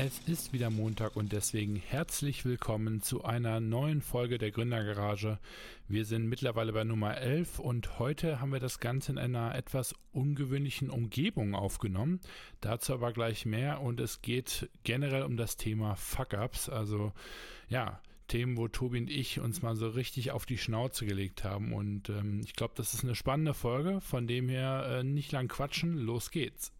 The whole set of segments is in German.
Es ist wieder Montag und deswegen herzlich willkommen zu einer neuen Folge der Gründergarage. Wir sind mittlerweile bei Nummer 11 und heute haben wir das Ganze in einer etwas ungewöhnlichen Umgebung aufgenommen. Dazu aber gleich mehr und es geht generell um das Thema Fuck-Ups, also ja, Themen, wo Tobi und ich uns mal so richtig auf die Schnauze gelegt haben. Und ähm, ich glaube, das ist eine spannende Folge, von dem her äh, nicht lang quatschen, los geht's.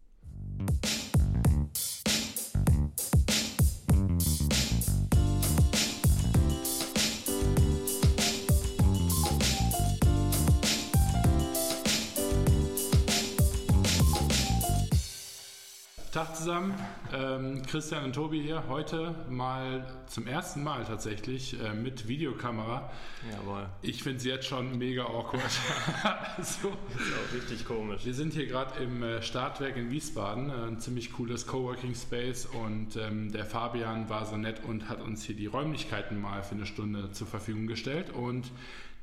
Tag zusammen, ähm, Christian und Tobi hier. Heute mal zum ersten Mal tatsächlich äh, mit Videokamera. Jawohl. Ich finde es jetzt schon mega awkward. so. Das ist auch richtig komisch. Wir sind hier gerade im äh, Startwerk in Wiesbaden, äh, ein ziemlich cooles Coworking Space und ähm, der Fabian war so nett und hat uns hier die Räumlichkeiten mal für eine Stunde zur Verfügung gestellt und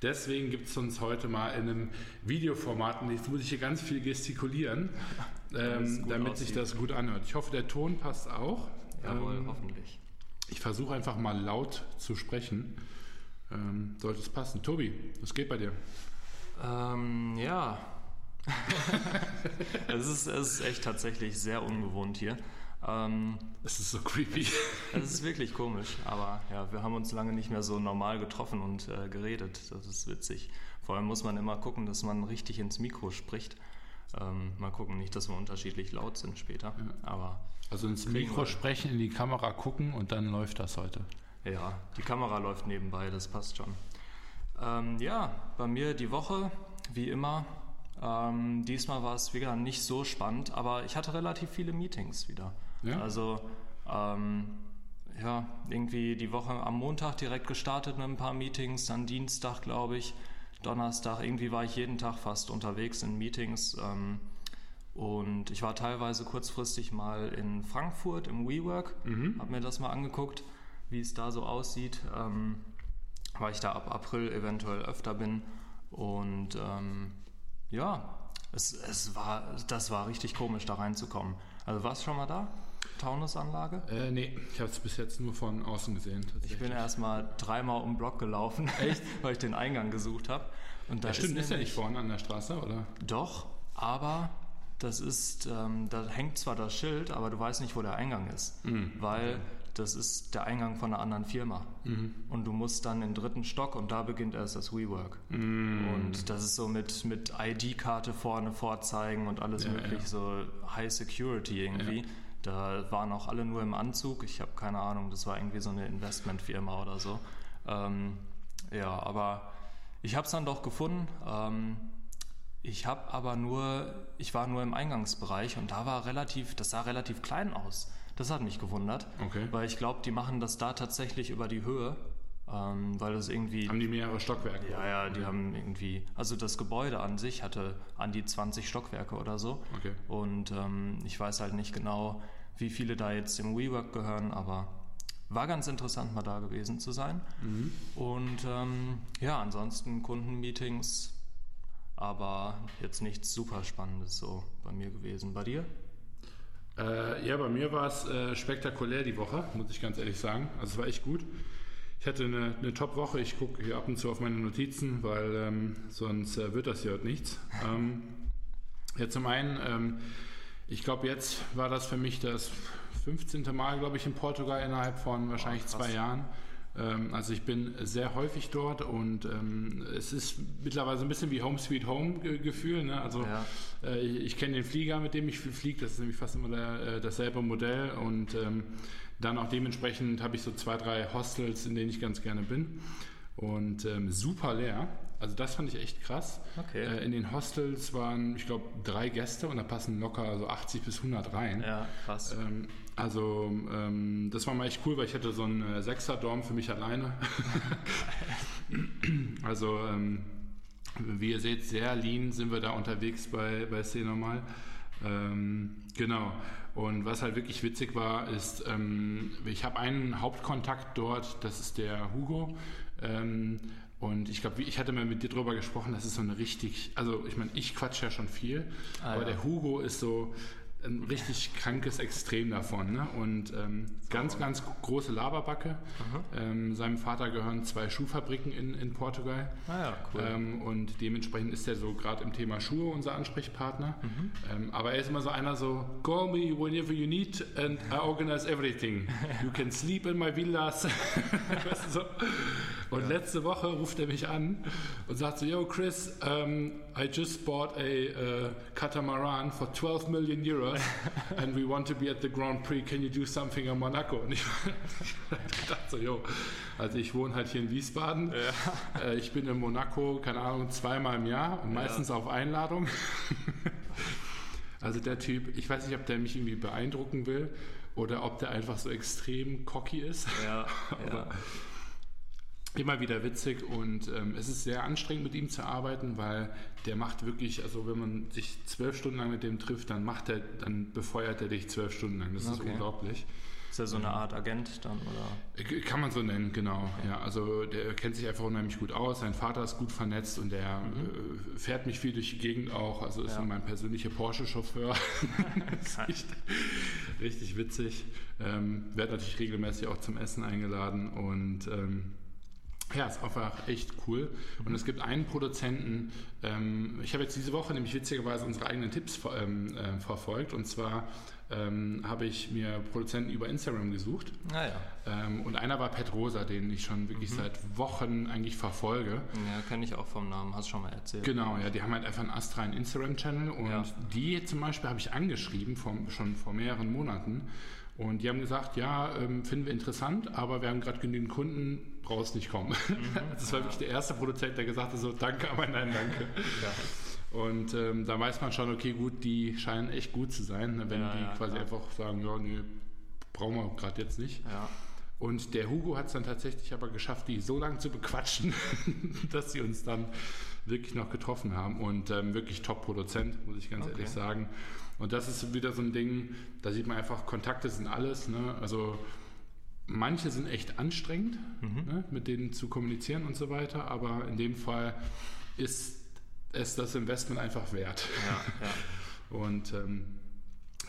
Deswegen gibt es uns heute mal in einem Videoformat und jetzt muss ich hier ganz viel gestikulieren, ähm, damit aussieht. sich das gut anhört. Ich hoffe, der Ton passt auch. Jawohl, ähm, hoffentlich. Ich versuche einfach mal laut zu sprechen. Ähm, sollte es passen. Tobi, was geht bei dir? Ähm, ja. es, ist, es ist echt tatsächlich sehr ungewohnt hier. Ähm, es ist so creepy. Es ist wirklich komisch, aber ja, wir haben uns lange nicht mehr so normal getroffen und äh, geredet. Das ist witzig. Vor allem muss man immer gucken, dass man richtig ins Mikro spricht. Ähm, mal gucken, nicht, dass wir unterschiedlich laut sind später. Ja. Aber also ins Mikro sprechen, in die Kamera gucken und dann läuft das heute. Ja, die Kamera läuft nebenbei, das passt schon. Ähm, ja, bei mir die Woche, wie immer, ähm, diesmal war es wieder nicht so spannend, aber ich hatte relativ viele Meetings wieder. Ja? Also ähm, ja, irgendwie die Woche am Montag direkt gestartet mit ein paar Meetings, dann Dienstag, glaube ich, Donnerstag, irgendwie war ich jeden Tag fast unterwegs in Meetings. Ähm, und ich war teilweise kurzfristig mal in Frankfurt im WeWork, mhm. habe mir das mal angeguckt, wie es da so aussieht, ähm, weil ich da ab April eventuell öfter bin. Und ähm, ja, es, es war, das war richtig komisch, da reinzukommen. Also warst du schon mal da? Taunusanlage? Äh, nee, ich habe es bis jetzt nur von außen gesehen. Ich bin erst mal dreimal um den Block gelaufen, Echt? weil ich den Eingang gesucht habe. Und da ja, stimmt, ist, ist ja nicht vorne an der Straße, oder? Doch, aber das ist, ähm, da hängt zwar das Schild, aber du weißt nicht, wo der Eingang ist, mhm. weil das ist der Eingang von einer anderen Firma. Mhm. Und du musst dann in den dritten Stock und da beginnt erst das WeWork. Mhm. Und das ist so mit, mit ID-Karte vorne vorzeigen und alles ja, möglich, ja. so High Security irgendwie. Ja. Da waren auch alle nur im Anzug. Ich habe keine Ahnung, das war irgendwie so eine Investmentfirma oder so. Ähm, ja, aber ich habe es dann doch gefunden. Ähm, ich habe aber nur, ich war nur im Eingangsbereich und da war relativ, das sah relativ klein aus. Das hat mich gewundert, okay. weil ich glaube, die machen das da tatsächlich über die Höhe, ähm, weil das irgendwie. Haben die mehrere Stockwerke? Ja, ja, die okay. haben irgendwie, also das Gebäude an sich hatte an die 20 Stockwerke oder so. Okay. Und ähm, ich weiß halt nicht genau, wie viele da jetzt im WeWork gehören, aber war ganz interessant, mal da gewesen zu sein. Mhm. Und ähm, ja, ansonsten Kundenmeetings aber jetzt nichts super Spannendes so bei mir gewesen. Bei dir? Äh, ja, bei mir war es äh, spektakulär die Woche, muss ich ganz ehrlich sagen. Also es war echt gut. Ich hatte eine, eine Top-Woche. Ich gucke hier ab und zu auf meine Notizen, weil ähm, sonst äh, wird das hier heute nichts. Ähm, ja, zum einen, ähm, ich glaube, jetzt war das für mich das 15. Mal, glaube ich, in Portugal innerhalb von wahrscheinlich oh, zwei Jahren. Ähm, also ich bin sehr häufig dort und ähm, es ist mittlerweile ein bisschen wie Home Sweet Home Gefühl. Ne? Also ja. äh, ich, ich kenne den Flieger, mit dem ich fliege, das ist nämlich fast immer der, äh, dasselbe Modell und ähm, dann auch dementsprechend habe ich so zwei, drei Hostels, in denen ich ganz gerne bin und ähm, super leer. Also das fand ich echt krass. Okay. Äh, in den Hostels waren, ich glaube, drei Gäste und da passen locker so 80 bis 100 rein. Ja, krass. Ähm, also ähm, das war mal echt cool, weil ich hatte so einen äh, Sechser-Dorm für mich alleine. also ähm, wie ihr seht, sehr lean sind wir da unterwegs bei, bei C Normal. Ähm, genau. Und was halt wirklich witzig war, ist, ähm, ich habe einen Hauptkontakt dort, das ist der Hugo. Ähm, und ich glaube, ich hatte mal mit dir drüber gesprochen, das ist so eine richtig, also ich meine, ich quatsche ja schon viel, ah, aber ja. der Hugo ist so, ein richtig krankes Extrem davon. Ne? Und ähm, ganz, ganz große Laberbacke. Ähm, seinem Vater gehören zwei Schuhfabriken in, in Portugal. Ah ja, cool. Ähm, und dementsprechend ist er so gerade im Thema Schuhe unser Ansprechpartner. Mhm. Ähm, aber er ist immer so einer so, call me whenever you need and I organize everything. You can sleep in my villas. weißt du, so. Und letzte Woche ruft er mich an und sagt so, yo Chris, um, I just bought a uh, catamaran for 12 million euros and we want to be at the Grand Prix. Can you do something in Monaco? Und ich dachte so, yo, also ich wohne halt hier in Wiesbaden. Äh, ich bin in Monaco, keine Ahnung, zweimal im Jahr und meistens auf Einladung. Also der Typ, ich weiß nicht, ob der mich irgendwie beeindrucken will oder ob der einfach so extrem cocky ist. Ja, Aber ja. immer wieder witzig und ähm, es ist sehr anstrengend mit ihm zu arbeiten, weil der macht wirklich, also wenn man sich zwölf Stunden lang mit dem trifft, dann macht er, dann befeuert er dich zwölf Stunden lang. Das ist Okay. unglaublich. Ist er so eine Art Agent dann, oder? Kann man so nennen, genau. Ja, also der kennt sich einfach unheimlich gut aus. Sein Vater ist gut vernetzt und der äh, fährt mich viel durch die Gegend auch. Also ist Ja. mein persönlicher Porsche-Chauffeur. Richtig, richtig witzig. Ähm, wird natürlich regelmäßig auch zum Essen eingeladen und ähm, ja, ist einfach echt cool. Und es gibt einen Produzenten, ähm, ich habe jetzt diese Woche nämlich witzigerweise unsere eigenen Tipps ver- ähm, äh, verfolgt. Und zwar ähm, habe ich mir Produzenten über Instagram gesucht. Naja, Ähm, und einer war Pet Rosa, den ich schon wirklich seit Wochen eigentlich verfolge. ja, kenne ich auch vom Namen, hast schon mal erzählt. Genau, ja, die haben halt einfach einen astralen Instagram-Channel und Ja. die zum Beispiel habe ich angeschrieben vom, schon vor mehreren Monaten und die haben gesagt, ja, ähm, finden wir interessant, aber wir haben gerade genügend Kunden, brauchst nicht kommen. das war wirklich der erste Produzent, der gesagt hat, so danke, aber nein, danke. Ja. Und ähm, da weiß man schon, okay, gut, die scheinen echt gut zu sein, ne, wenn Ja, die ja, quasi klar. einfach sagen, ja, nee, brauchen wir gerade jetzt nicht. ja. Und der Hugo hat es dann tatsächlich aber geschafft, die so lange zu bequatschen, dass sie uns dann wirklich noch getroffen haben. Und ähm, wirklich Top-Produzent, muss ich ganz Okay. ehrlich sagen. Und das ist wieder so ein Ding, da sieht man einfach, Kontakte sind alles. Ne? Also manche sind echt anstrengend, ne? mit denen zu kommunizieren und so weiter. Aber in dem Fall ist es das Investment einfach wert. Ja, ja. Und ähm,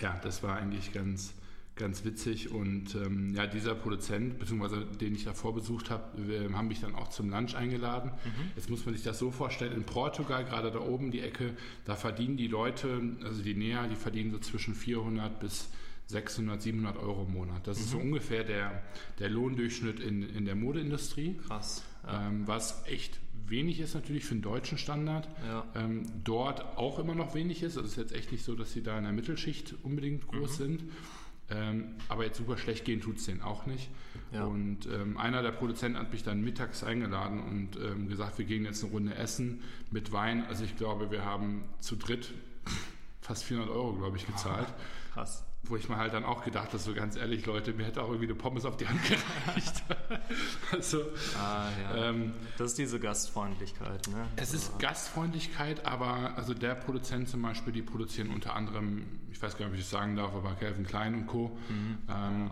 ja, das war eigentlich ganz, ganz witzig. Und ähm, ja, dieser Produzent, beziehungsweise den ich davor besucht habe, haben mich dann auch zum Lunch eingeladen. Jetzt muss man sich das so vorstellen, in Portugal, gerade da oben die Ecke, da verdienen die Leute, also die Näher, die verdienen so zwischen 400 bis 600, 700 Euro im Monat. Das ist so ungefähr der, der Lohndurchschnitt in, in der Modeindustrie. Krass. Ja. Ähm, was echt wenig ist natürlich für einen deutschen Standard. Ja. Ähm, dort auch immer noch wenig ist. Also es ist jetzt echt nicht so, dass sie da in der Mittelschicht unbedingt groß sind. Ähm, aber jetzt super schlecht gehen tut es denen auch nicht. Ja. Und ähm, einer der Produzenten hat mich dann mittags eingeladen und ähm, gesagt, wir gehen jetzt eine Runde essen mit Wein. Also ich glaube, wir haben zu dritt fast 400 Euro, glaube ich, gezahlt. Krass. Wo ich mir halt dann auch gedacht habe, so ganz ehrlich, Leute, mir hätte auch irgendwie eine Pommes auf die Hand gereicht. also, Ah, ja. ähm, das ist diese Gastfreundlichkeit, ne? es ist Gastfreundlichkeit, aber also der Produzent zum Beispiel, die produzieren unter anderem, ich weiß gar nicht, ob ich das sagen darf, aber Calvin Klein und Co. Ähm,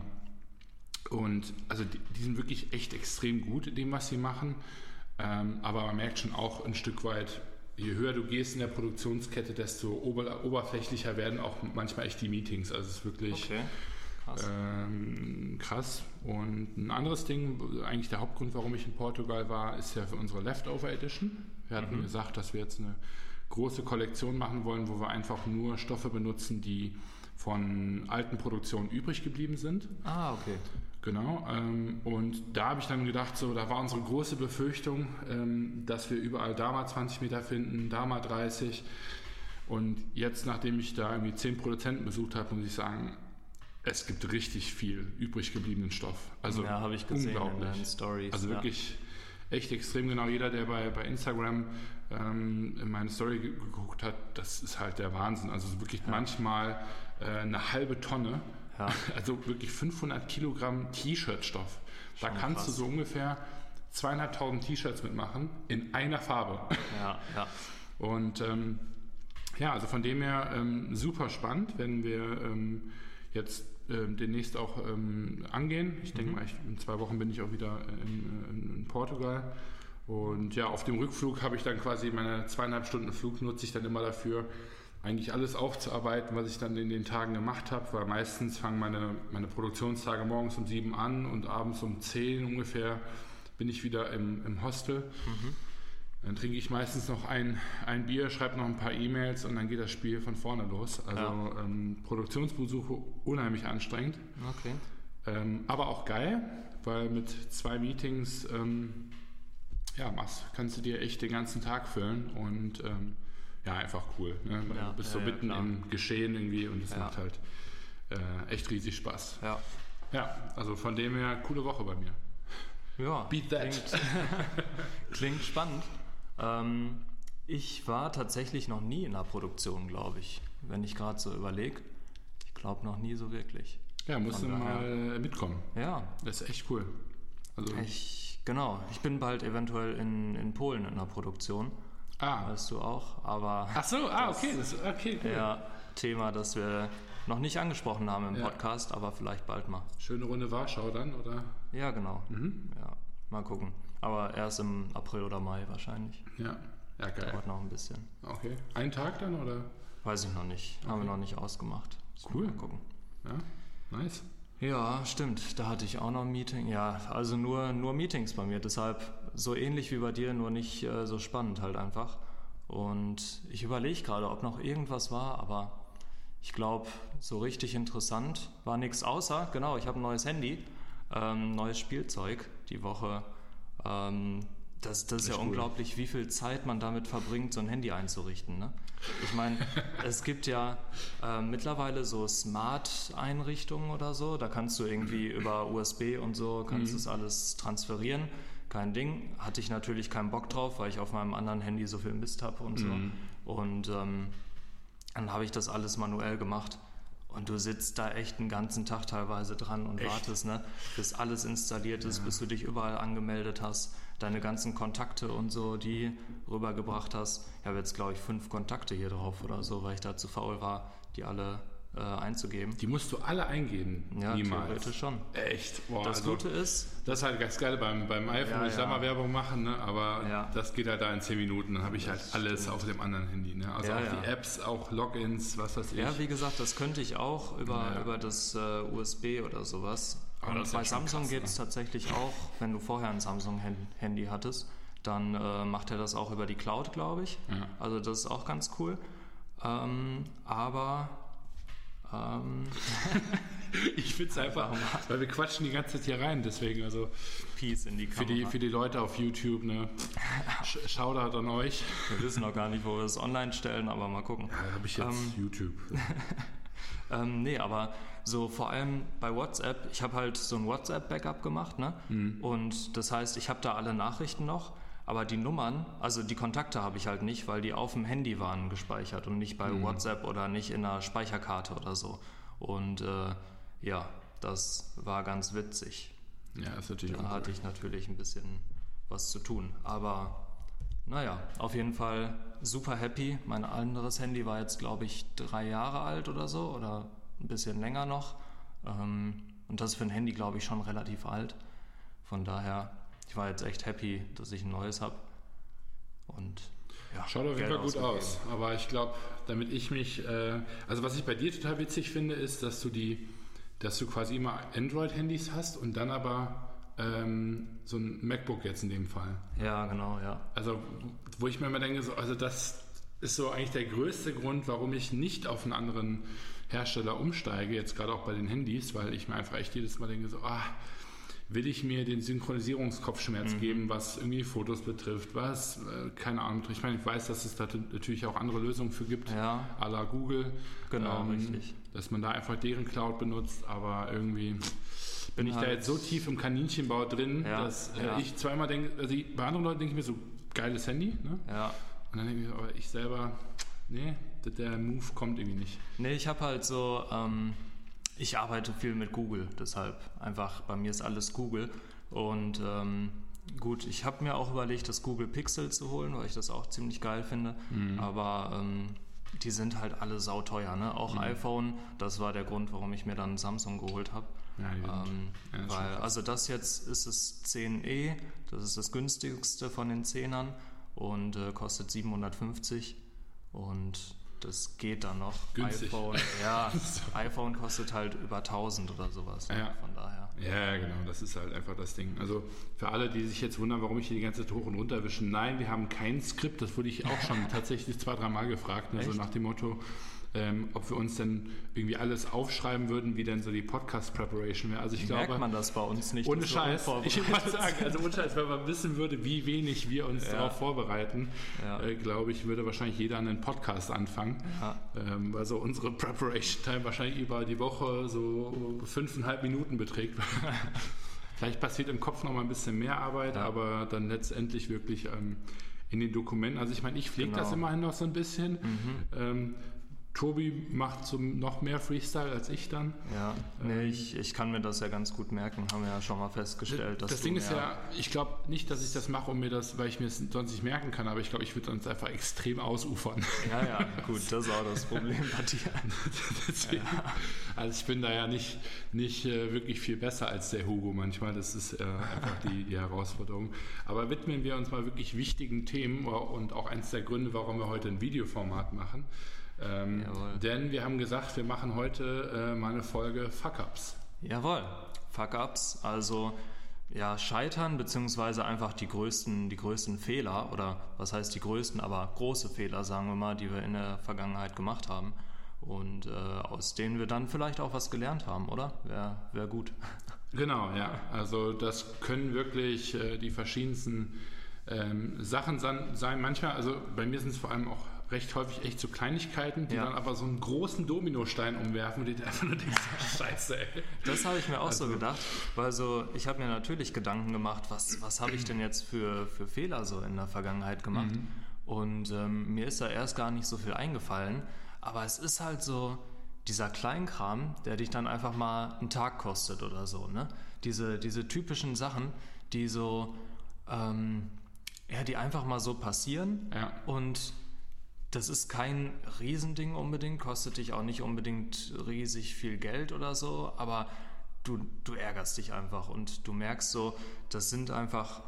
und also die, die sind wirklich echt extrem gut in dem, was sie machen. Ähm, aber man merkt schon auch ein Stück weit, je höher du gehst in der Produktionskette, desto ober, oberflächlicher werden auch manchmal echt die Meetings. Also es ist wirklich Okay. Krass. ähm, krass. Und ein anderes Ding, eigentlich der Hauptgrund, warum ich in Portugal war, ist ja für unsere Leftover Edition. Wir hatten gesagt, dass wir jetzt eine große Kollektion machen wollen, wo wir einfach nur Stoffe benutzen, die von alten Produktionen übrig geblieben sind. Ah, okay. Genau. Ähm, und da habe ich dann gedacht, so, da war unsere große Befürchtung, ähm, dass wir überall da mal 20 Meter finden, da mal 30. Und jetzt, nachdem ich da irgendwie 10 Produzenten besucht habe, muss ich sagen, es gibt richtig viel übrig gebliebenen Stoff. Also ja, habe ich gesehen in unglaublich. deinen Stories. Also ja. wirklich echt extrem genau. Jeder, der bei, bei Instagram ähm, in meine Story ge- geguckt hat, das ist halt der Wahnsinn. Also wirklich manchmal äh, eine halbe Tonne, Ja. also wirklich 500 Kilogramm T-Shirt-Stoff. Da kannst krass. du so ungefähr zweieinhalbtausend T-Shirts mitmachen in einer Farbe. Ja, ja. Und ähm, ja, also von dem her ähm, super spannend, wenn wir ähm, jetzt ähm, demnächst auch ähm, angehen. Ich denke mal, ich, in zwei Wochen bin ich auch wieder in, in, in Portugal. Und ja, auf dem Rückflug habe ich dann quasi meine zweieinhalb Stunden Flug nutze ich dann immer dafür, eigentlich alles aufzuarbeiten, was ich dann in den Tagen gemacht habe, weil meistens fangen meine, meine Produktionstage morgens um sieben an und abends um zehn ungefähr bin ich wieder im, im Hostel. Mhm. Dann trinke ich meistens noch ein, ein Bier, schreibe noch ein paar E-Mails und dann geht das Spiel von vorne los. Also ja. ähm, Produktionsbesuche unheimlich anstrengend. Okay. Ähm, aber auch geil, weil mit zwei Meetings ähm, ja, machst, kannst du dir echt den ganzen Tag füllen und ähm, ja, einfach cool. Ne? Ja, du bist so mitten ja, im Geschehen irgendwie und es macht halt äh, echt riesig Spaß. Ja. Ja, also von dem her, coole Woche bei mir. Ja, Beat that. Klingt, klingt spannend. Ähm, ich war tatsächlich noch nie in der Produktion, glaube ich. Wenn ich gerade so überlege. Ich glaube noch nie so wirklich. Ja, musst du mal mitkommen. Ja. Das ist echt cool. Also ich, genau, ich bin bald eventuell in, in Polen in der Produktion. Ah. Weißt du auch, aber. Ach so, ah, okay, das, okay, cool. Ja, Thema, das wir noch nicht angesprochen haben im ja. Podcast, aber vielleicht bald mal. Schöne Runde Warschau dann, oder? Ja, genau. Mhm. Ja, mal gucken. Aber erst im April oder Mai wahrscheinlich. Ja, ja geil. Dauert noch ein bisschen. Okay. Ein Tag dann, oder? Weiß ich noch nicht. Okay. Haben wir noch nicht ausgemacht. cool. Mal gucken. Ja, nice. Ja, stimmt. Da hatte ich auch noch ein Meeting. Ja, also nur, nur Meetings bei mir. Deshalb so ähnlich wie bei dir, nur nicht äh, so spannend halt einfach. Und ich überlege gerade, ob noch irgendwas war, aber ich glaube, so richtig interessant war nichts außer, genau, ich habe ein neues Handy, ähm, neues Spielzeug die Woche. Ähm, das, das ist ja cool. unglaublich, wie viel Zeit man damit verbringt, so ein Handy einzurichten. Ne? Ich meine, es gibt ja äh, mittlerweile so Smart-Einrichtungen oder so. Da kannst du irgendwie über USB und so, kannst mhm. das alles transferieren. Kein Ding. Hatte ich natürlich keinen Bock drauf, weil ich auf meinem anderen Handy so viel Mist habe und so. Mhm. Und ähm, dann habe ich das alles manuell gemacht. Und du sitzt da echt einen ganzen Tag teilweise dran und echt? wartest, ne, bis alles installiert ist, ja. bis du dich überall angemeldet hast deine ganzen Kontakte und so, die rübergebracht hast. Ich habe jetzt, glaube ich, fünf Kontakte hier drauf oder so, weil ich da zu faul war, die alle äh, einzugeben. Die musst du alle eingeben. Ja, Niemals. theoretisch schon. Echt? Boah, das also, Gute ist. Das ist halt ganz geil beim, beim iPhone, ja, ich ja. mal Werbung machen, ne? aber ja. das geht halt da in 10 Minuten. Dann habe ich halt alles stimmt. auf dem anderen Handy. Ne? Also ja, auch die Apps, auch Logins, was weiß ich. Ja, wie gesagt, das könnte ich auch über, über das äh, USB oder sowas. Und bei Samsung geht es ne? tatsächlich auch, wenn du vorher ein Samsung-Handy hattest, dann äh, macht er das auch über die Cloud, glaube ich. Also das ist auch ganz cool. Ähm, aber ähm, ich finde es einfach, weil wir quatschen die ganze Zeit hier rein, deswegen also Peace in die Kamera. Für die, für die Leute auf YouTube, ne? Shoutout an euch. Wir wissen noch gar nicht, wo wir es online stellen, aber mal gucken. Ja, habe ich jetzt ähm, YouTube. ähm, nee, aber so vor allem bei WhatsApp, ich habe halt so ein WhatsApp-Backup gemacht, ne? Mhm. Und das heißt, ich habe da alle Nachrichten noch, aber die Nummern, also die Kontakte habe ich halt nicht, weil die auf dem Handy waren gespeichert und nicht bei mhm. WhatsApp oder nicht in einer Speicherkarte oder so. Und äh, ja, das war ganz witzig. Ja, ist natürlich. Da hatte ich natürlich ein bisschen was zu tun. Aber naja, auf jeden Fall super happy. Mein anderes Handy war jetzt, glaube ich, drei Jahre alt oder so oder ein bisschen länger noch. Ähm, und das ist für ein Handy, glaube ich, schon relativ alt. Von daher, ich war jetzt echt happy, dass ich ein neues habe. Und ja, Schaut auf jeden Fall gut aus. Aber ich glaube, damit ich mich, äh, also was ich bei dir total witzig finde, ist, dass du die, dass du quasi immer Android-Handys hast und dann aber ähm, so ein MacBook jetzt in dem Fall. Ja, genau, ja. Also, wo ich mir immer denke, so, also das ist so eigentlich der größte Grund, warum ich nicht auf einen anderen Hersteller umsteige, jetzt gerade auch bei den Handys, weil ich mir einfach echt jedes Mal denke, so, ah, will ich mir den Synchronisierungskopfschmerz mhm. geben, was irgendwie Fotos betrifft, was, äh, keine Ahnung, ich meine, ich weiß, dass es da natürlich auch andere Lösungen für gibt, ja. à la Google. Genau, ähm, richtig. Dass man da einfach deren Cloud benutzt, aber irgendwie bin ich da jetzt so tief im Kaninchenbau drin, ja, dass äh, ja. ich zweimal denke, also ich, bei anderen Leuten denke ich mir so, geiles Handy, ne? Ja. Und dann denke ich, aber ich selber, nee, der Move kommt irgendwie nicht. Nee, ich habe halt so, ähm, ich arbeite viel mit Google, deshalb einfach bei mir ist alles Google. Und ähm, gut, ich habe mir auch überlegt, das Google Pixel zu holen, weil ich das auch ziemlich geil finde. Mhm. Aber ähm, die sind halt alle sauteuer, ne? Auch mhm. iPhone, das war der Grund, warum ich mir dann Samsung geholt habe. Ja, ähm, ja, weil, also das jetzt ist es 10e, das ist das günstigste von den 10ern und äh, kostet 750 und das geht dann noch. Günstig. iPhone, ja, iPhone kostet halt über 1000 oder sowas. ne? Ja. Von daher. Ja, genau, das ist halt einfach das Ding. Also für alle, die sich jetzt wundern, warum ich hier die ganze Zeit hoch und runter wische, nein, wir haben kein Skript. Das wurde ich auch schon tatsächlich zwei, dreimal gefragt. Ne? So nach dem Motto, ähm, ob wir uns denn irgendwie alles aufschreiben würden, wie denn so die Podcast-Preparation wäre. Also ich Merkt glaube, man das bei uns nicht? ohne Scheiß, ich wollte sagen, also ohne Scheiß, wenn man wissen würde, wie wenig wir uns Ja. darauf vorbereiten, Ja. äh, glaube ich, würde wahrscheinlich jeder einen Podcast anfangen. Ja. Ähm, weil so unsere Preparation Time wahrscheinlich über die Woche so fünfeinhalb Minuten beträgt. Vielleicht passiert im Kopf noch mal ein bisschen mehr Arbeit, Ja. aber dann letztendlich wirklich ähm, in den Dokumenten. Also ich meine, ich pflege Genau. das immerhin noch so ein bisschen. Mhm. Ähm, Tobi macht so noch mehr Freestyle als ich dann. Ja, nee, ich, ich kann mir das ja ganz gut merken, haben wir ja schon mal festgestellt. dass das Ding ist ja, ich glaube nicht, dass ich das mache, um mir das, weil ich mir es sonst nicht merken kann, aber ich glaube, ich würde sonst einfach extrem ausufern. Ja, ja, gut, das ist auch das Problem bei dir. Deswegen, Also ich bin da ja nicht, nicht äh, wirklich viel besser als der Hugo manchmal. Das ist äh, einfach die, die Herausforderung. Aber widmen wir uns mal wirklich wichtigen Themen und auch eins der Gründe, warum wir heute ein Videoformat machen. Ähm, denn wir haben gesagt, wir machen heute äh, mal eine Folge Fuck-Ups. Jawohl, Fuck-Ups, also ja, Scheitern beziehungsweise einfach die größten, die größten Fehler oder was heißt die größten, aber große Fehler, sagen wir mal, die wir in der Vergangenheit gemacht haben und äh, aus denen wir dann vielleicht auch was gelernt haben, oder? Wäre wär gut. Genau, ja. Also das können wirklich äh, die verschiedensten ähm, Sachen sein. Manchmal, also bei mir sind es vor allem auch recht häufig echt so Kleinigkeiten, die Ja. dann aber so einen großen Dominostein umwerfen und die einfach nur denkst, scheiße, ey. Das habe ich mir auch so Also- gedacht, weil so, ich habe mir natürlich Gedanken gemacht, was, was habe ich denn jetzt für, für Fehler so in der Vergangenheit gemacht. Mhm. Und ähm, mir ist da erst gar nicht so viel eingefallen, aber es ist halt so dieser Kleinkram, der dich dann einfach mal einen Tag kostet oder so. Ne? Diese, diese typischen Sachen, die so, ähm, ja, die einfach mal so passieren Ja. und das ist kein Riesending unbedingt, kostet dich auch nicht unbedingt riesig viel Geld oder so, aber du, du ärgerst dich einfach und du merkst so, das sind einfach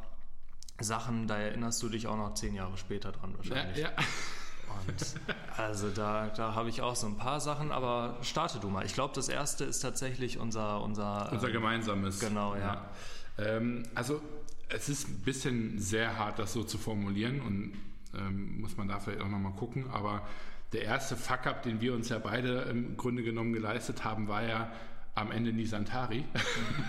Sachen, da erinnerst du dich auch noch zehn Jahre später dran Ja, wahrscheinlich. ja. Und also da, da habe ich auch so ein paar Sachen, aber starte du mal. Ich glaube, das erste ist tatsächlich unser, unser, Unser gemeinsames. Genau, ja. Ähm, also es ist ein bisschen sehr hart, das so zu formulieren und ähm, muss man da vielleicht auch nochmal gucken, aber der erste Fuck-up, den wir uns ja beide im Grunde genommen geleistet haben, war ja am Ende Nisantari,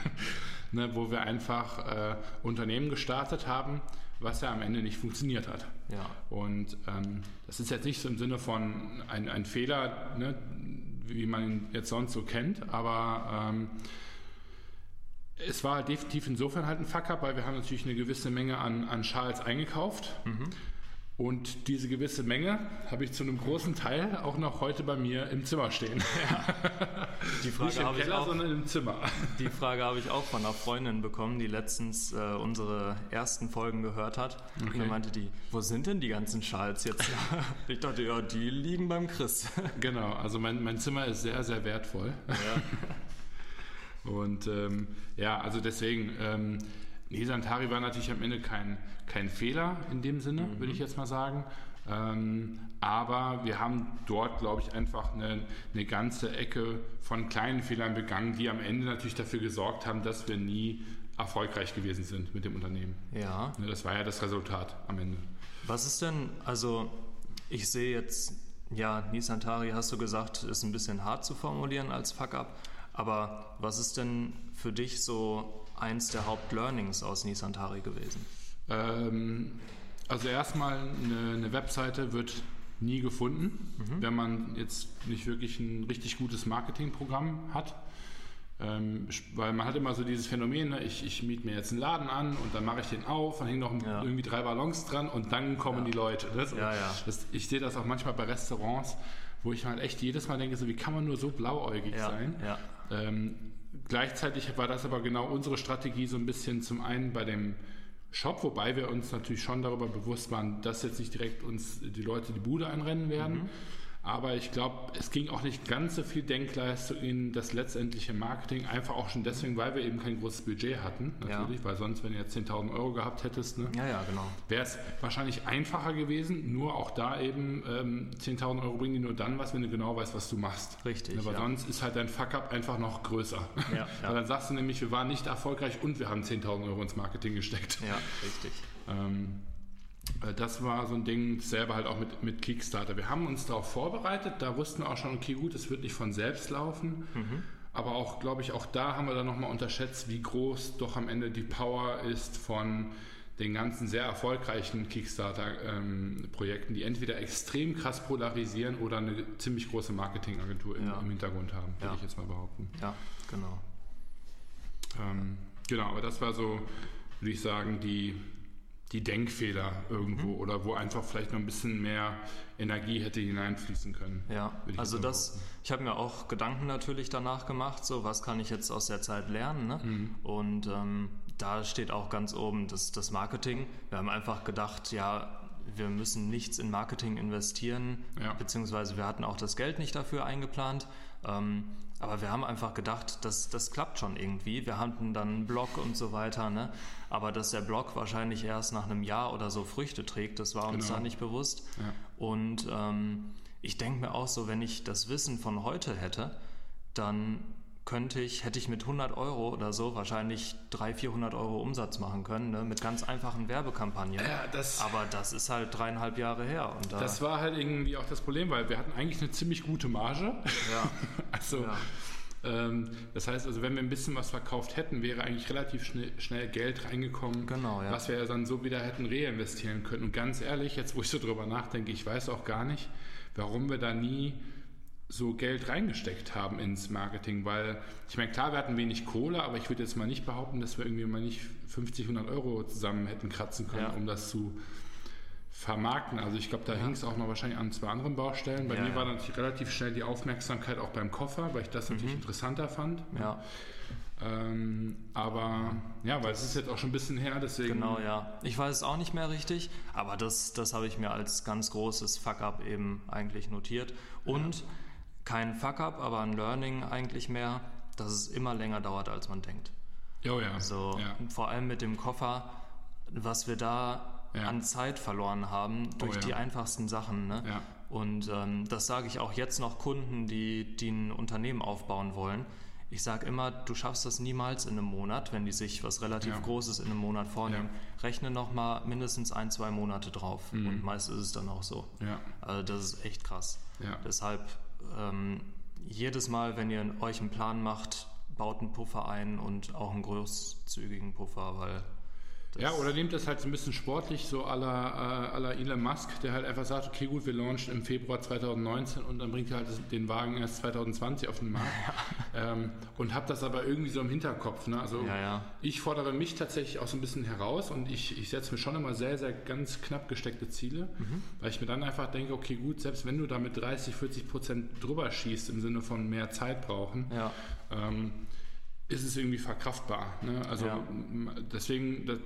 ne, wo wir einfach äh, Unternehmen gestartet haben, was ja am Ende nicht funktioniert hat. ja. Und ähm, das ist jetzt nicht so im Sinne von ein, ein Fehler, ne, wie man ihn jetzt sonst so kennt, aber ähm, es war definitiv insofern halt ein Fuck-up, weil wir haben natürlich eine gewisse Menge an, an Schals eingekauft. Und diese gewisse Menge habe ich zu einem großen Teil auch noch heute bei mir im Zimmer stehen. Die Nicht Frage im habe ich Keller, auch. sondern im Zimmer. Die Frage habe ich auch von einer Freundin bekommen, die letztens äh, unsere ersten Folgen gehört hat. Und Okay. dann meinte die, wo sind denn die ganzen Schals jetzt? ich dachte, ja, die liegen beim Chris. Genau, also mein, mein Zimmer ist sehr, sehr wertvoll. ja. Und ähm, ja, also deswegen, ähm, Nisantari war natürlich am Ende kein, kein Fehler in dem Sinne, würde ich jetzt mal sagen. Ähm, aber wir haben dort, glaube ich, einfach eine, eine ganze Ecke von kleinen Fehlern begangen, die am Ende natürlich dafür gesorgt haben, dass wir nie erfolgreich gewesen sind mit dem Unternehmen. ja. Ne, Das war ja das Resultat am Ende. Was ist denn, also ich sehe jetzt, ja, Nisantari hast du gesagt, ist ein bisschen hart zu formulieren als Fuck-up, aber was ist denn für dich so eins der Hauptlearnings aus Nisantari gewesen? Ähm, also erstmal eine, eine Webseite wird nie gefunden, wenn man jetzt nicht wirklich ein richtig gutes Marketingprogramm hat. Ähm, weil man hat immer so dieses Phänomen, ne? ich, ich miete mir jetzt einen Laden an und dann mache ich den auf, dann hängen noch Ja. irgendwie drei Ballons dran und dann kommen Ja. die Leute. Das, Ja, ja. Das, ich sehe das auch manchmal bei Restaurants, wo ich halt echt jedes Mal denke, so, wie kann man nur so blauäugig Ja, sein? ja. Ähm, gleichzeitig war das aber genau unsere Strategie so ein bisschen zum einen bei dem Shop, wobei wir uns natürlich schon darüber bewusst waren, dass jetzt nicht direkt uns die Leute die Bude einrennen werden. Aber ich glaube, es ging auch nicht ganz so viel Denkleistung in das letztendliche Marketing, einfach auch schon deswegen, weil wir eben kein großes Budget hatten, natürlich, ja. weil sonst, wenn du jetzt 10.000 Euro gehabt hättest, ne, ja, ja, genau. wäre es wahrscheinlich einfacher gewesen, nur auch da eben ähm, 10.000 Euro bringen die nur dann was, wenn du genau weißt, was du machst. Richtig. Aber ja. sonst ist halt dein Fuck-up einfach noch größer. Ja, weil dann sagst du nämlich, wir waren nicht erfolgreich und wir haben 10.000 Euro ins Marketing gesteckt. Ja, richtig. Ähm, äh, das war so ein Ding selber halt auch mit, mit Kickstarter. Wir haben uns darauf vorbereitet, da wussten wir auch schon, okay, gut, es wird nicht von selbst laufen. Mhm. Aber auch, glaube ich, auch da haben wir dann nochmal unterschätzt, wie groß doch am Ende die Power ist von den ganzen sehr erfolgreichen Kickstarter-Projekten, ähm, die entweder extrem krass polarisieren oder eine ziemlich große Marketingagentur im, ja. im Hintergrund haben, würde ja. ich jetzt mal behaupten. Ja, genau. Ähm, genau, aber das war so, würde ich sagen, die, die Denkfehler irgendwo mhm. oder wo einfach vielleicht noch ein bisschen mehr Energie hätte hineinfließen können. Ja, also das, ich habe mir auch Gedanken natürlich danach gemacht, so was kann ich jetzt aus der Zeit lernen. Ne? Mhm. Und ähm, da steht auch ganz oben das, das Marketing. Wir haben einfach gedacht, ja, wir müssen nichts in Marketing investieren, ja. beziehungsweise wir hatten auch das Geld nicht dafür eingeplant. Ähm, aber wir haben einfach gedacht, das, das klappt schon irgendwie. Wir hatten dann einen Blog und so weiter, ne? Aber dass der Blog wahrscheinlich erst nach einem Jahr oder so Früchte trägt, das war uns genau. da nicht bewusst. Ja. Und ähm, ich denke mir auch so, wenn ich das Wissen von heute hätte, dann könnte ich, hätte ich mit 100 Euro oder so wahrscheinlich 300, 400 Euro Umsatz machen können, ne? mit ganz einfachen Werbekampagnen. Ja, das, Aber das ist halt dreieinhalb Jahre her. Und da das war halt irgendwie auch das Problem, weil wir hatten eigentlich eine ziemlich gute Marge. Ja. also, ja. Ähm, das heißt also, wenn wir ein bisschen was verkauft hätten, wäre eigentlich relativ schnell, schnell Geld reingekommen, genau, ja. was wir ja dann so wieder hätten reinvestieren können. Und ganz ehrlich, jetzt wo ich so drüber nachdenke, ich weiß auch gar nicht, warum wir da nie so Geld reingesteckt haben ins Marketing, weil ich meine, klar, wir hatten wenig Kohle, aber ich würde jetzt mal nicht behaupten, dass wir irgendwie mal nicht 50, 100 Euro zusammen hätten kratzen können, ja. um das zu vermarkten. Also ich glaube, da ja. hing es auch noch wahrscheinlich an zwei anderen Baustellen. Bei ja, mir war natürlich relativ schnell die Aufmerksamkeit auch beim Koffer, weil ich das mhm. natürlich interessanter fand. Ja. Ähm, aber ja, weil es ist jetzt auch schon ein bisschen her, deswegen. Genau, ja. Ich weiß es auch nicht mehr richtig, aber das, das habe ich mir als ganz großes Fuck-up eben eigentlich notiert. Und kein Fuck-up, aber ein Learning eigentlich mehr, dass es immer länger dauert, als man denkt. Oh ja. So, ja. Vor allem mit dem Koffer, was wir da ja. an Zeit verloren haben durch oh ja. die einfachsten Sachen. Ne? Ja. Und ähm, das sage ich auch jetzt noch Kunden, die, die ein Unternehmen aufbauen wollen. Ich sage immer, du schaffst das niemals in einem Monat, wenn die sich was relativ. Großes in einem Monat vornehmen. Rechne noch mal mindestens ein, zwei Monate drauf. Mhm. Und meist ist es dann auch so. Also das ist echt krass. Deshalb ähm, jedes Mal, wenn ihr euch einen Plan macht, baut einen Puffer ein und auch einen großzügigen Puffer, weil ja, oder nehmt das halt so ein bisschen sportlich, so à la, à la Elon Musk, der halt einfach sagt, okay gut, wir launchen im Februar 2019 und dann bringt er halt den Wagen erst 2020 auf den Markt. Ja. Ähm, und habt das aber irgendwie so im Hinterkopf. Ne? Also ja, ja. ich fordere mich tatsächlich auch so ein bisschen heraus und ich, ich setze mir schon immer sehr, sehr ganz knapp gesteckte Ziele, mhm. weil ich mir dann einfach denke, okay gut, selbst wenn du da mit 30, 40 Prozent drüber schießt, im Sinne von mehr Zeit brauchen, ähm, ist es irgendwie verkraftbar. Ne? Also deswegen, das,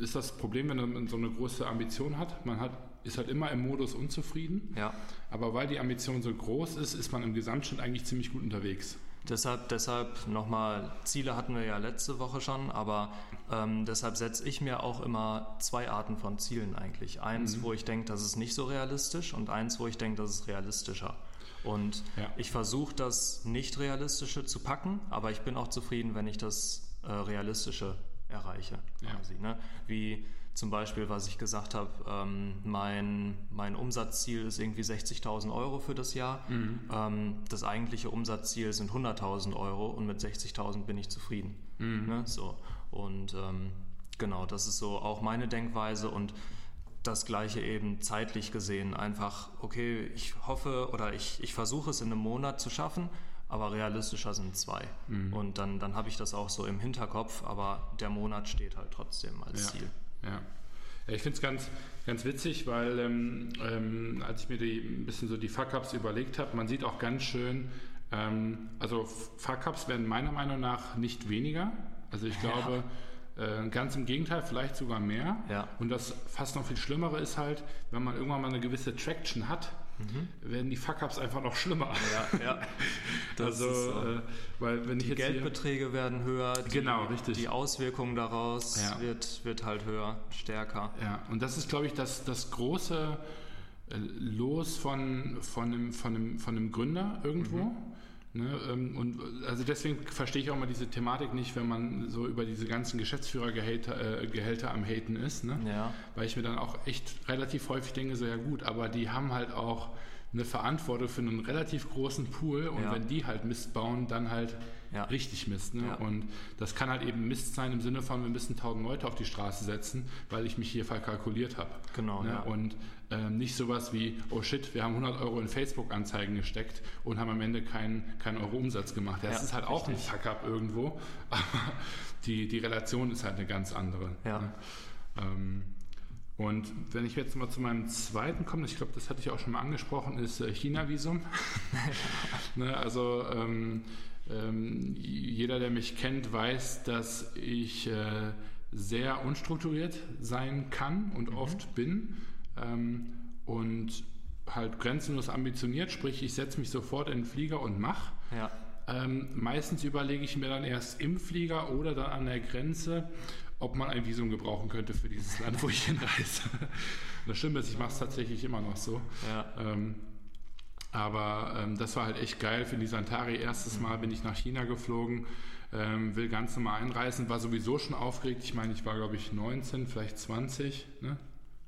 ist das Problem, wenn man so eine große Ambition hat. Man hat, ist halt immer im Modus unzufrieden. Ja. Aber weil die Ambition so groß ist, ist man im Gesamtschnitt eigentlich ziemlich gut unterwegs. Deshalb, deshalb nochmal, Ziele hatten wir ja letzte Woche schon, aber ähm, deshalb setze ich mir auch immer zwei Arten von Zielen eigentlich. Eins, mhm. wo ich denke, das ist nicht so realistisch und eins, wo ich denke, das ist realistischer. Und ja. ich versuche das nicht realistische zu packen, aber ich bin auch zufrieden, wenn ich das äh, realistische erreiche. Quasi, ja. ne? Wie zum Beispiel, was ich gesagt habe, ähm, mein, mein Umsatzziel ist irgendwie 60.000 Euro für das Jahr. Mhm. Ähm, das eigentliche Umsatzziel sind 100.000 Euro und mit 60.000 bin ich zufrieden. Mhm. Ne? So. Und ähm, genau, das ist so auch meine Denkweise und das gleiche eben zeitlich gesehen. Einfach, okay, ich hoffe oder ich, ich versuche es in einem Monat zu schaffen aber realistischer sind zwei. Mhm. Und dann, dann habe ich das auch so im Hinterkopf, aber der Monat steht halt trotzdem als ja. Ziel. Ja. Ich finde es ganz, ganz witzig, weil ähm, ähm, als ich mir die, ein bisschen so die Fuck-Ups überlegt habe, man sieht auch ganz schön, ähm, also Fuck-Ups werden meiner Meinung nach nicht weniger. Also ich glaube, ja. äh, ganz im Gegenteil, vielleicht sogar mehr. Ja. Und das fast noch viel Schlimmere ist halt, wenn man irgendwann mal eine gewisse Traction hat, mhm. werden die Fuck-Ups einfach noch schlimmer. Ja, ja. Also, so. äh, weil wenn die ich jetzt Geldbeträge werden höher. Die, genau, richtig. Die Auswirkungen daraus ja. wird, wird halt höher, stärker. Ja, und das ist, glaube ich, das, das große äh, Los von, von, einem, von, einem, von einem Gründer irgendwo. Mhm. Ne, ähm, und also deswegen verstehe ich auch mal diese Thematik nicht, wenn man so über diese ganzen Geschäftsführergehälter äh, am Haten ist. Ne? Ja. Weil ich mir dann auch echt relativ häufig denke, so ja gut, aber die haben halt auch eine Verantwortung für einen relativ großen Pool und ja. wenn die halt Mist bauen, dann halt ja. richtig Mist. Ne? Ja. Und das kann halt eben Mist sein im Sinne von, wir müssen tausend Leute auf die Straße setzen, weil ich mich hier verkalkuliert habe. Genau. Ne? Und ähm, nicht sowas wie, oh shit, wir haben 100 Euro in Facebook-Anzeigen gesteckt und haben am Ende keinen kein Euro Umsatz gemacht. Das ist halt richtig. auch ein Fuck-up irgendwo, aber die, die Relation ist halt eine ganz andere. Ja. Ne? Ähm, und wenn ich jetzt mal zu meinem zweiten komme, ich glaube, das hatte ich auch schon mal angesprochen, ist äh, China-Visum. ne, also ähm, ähm, jeder, der mich kennt, weiß, dass ich äh, sehr unstrukturiert sein kann und mhm. oft bin ähm, und halt grenzenlos ambitioniert, sprich ich setze mich sofort in den Flieger und mache. Ja. Ähm, meistens überlege ich mir dann erst im Flieger oder dann an der Grenze, ob man ein Visum gebrauchen könnte für dieses Land, wo ich hinreise. Das Schlimme ist, ich mache es tatsächlich immer noch so. Ja. Ähm, aber ähm, das war halt echt geil für die Santari. Erstes Mal bin ich nach China geflogen, ähm, will ganz normal einreisen, war sowieso schon aufgeregt. Ich meine, ich war, glaube ich, 19, vielleicht 20, ne?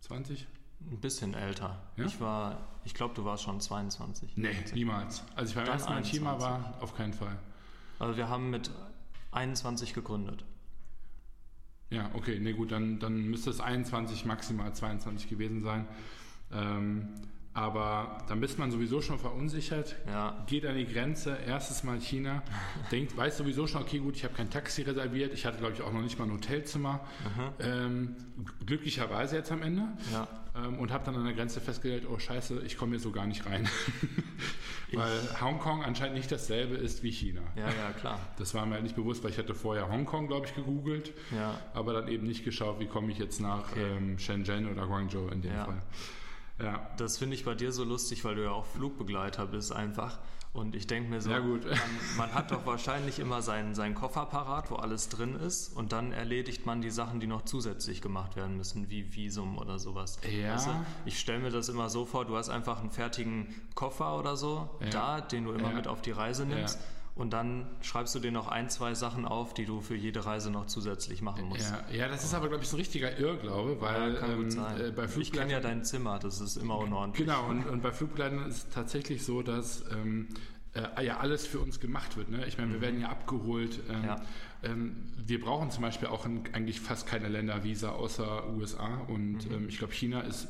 20? Ein bisschen älter. Ja? Ich war, ich glaube, du warst schon 22. Nee, 20. niemals. Als ich beim ersten Mal in China war, auf keinen Fall. Also wir haben mit 21 gegründet. Ja, okay, nee gut, dann, dann müsste es 21, maximal 22 gewesen sein. Ähm, aber dann bist man sowieso schon verunsichert, ja. geht an die Grenze, erstes Mal China, denkt, weiß sowieso schon, okay, gut, ich habe kein Taxi reserviert, ich hatte, glaube ich, auch noch nicht mal ein Hotelzimmer. Ähm, glücklicherweise jetzt am Ende. Ja. Ähm, und habe dann an der Grenze festgestellt, oh scheiße, ich komme hier so gar nicht rein. weil Hongkong anscheinend nicht dasselbe ist wie China. Ja, ja, klar. Das war mir halt nicht bewusst, weil ich hatte vorher Hongkong, glaube ich, gegoogelt, ja. aber dann eben nicht geschaut, wie komme ich jetzt nach okay. ähm, Shenzhen oder Guangzhou in dem ja. Fall. Ja. Das finde ich bei dir so lustig, weil du ja auch Flugbegleiter bist einfach. Und ich denke mir so, man, man, hat doch wahrscheinlich immer seinen, seinen Koffer parat, wo alles drin ist. Und dann erledigt man die Sachen, die noch zusätzlich gemacht werden müssen, wie Visum oder sowas. Ja. Weißt du, ich stelle mir das immer so vor, du hast einfach einen fertigen Koffer oder so ja. da, den du immer ja. mit auf die Reise nimmst. Und dann schreibst du dir noch ein, zwei Sachen auf, die du für jede Reise noch zusätzlich machen musst. Ja, ja das ist aber, glaube ich, so ein richtiger Irrglaube, weil ja, ähm, äh, bei Ich kenne ja dein Zimmer, das ist immer unordentlich. Genau, und, und bei Flugbegleitern ist es tatsächlich so, dass ähm, äh, ja alles für uns gemacht wird. Ne? Ich meine, wir mhm. werden ja abgeholt. Ähm, ja. Ähm, wir brauchen zum Beispiel auch in, eigentlich fast keine Ländervisa außer USA und mhm. Ähm, ich glaube, China ist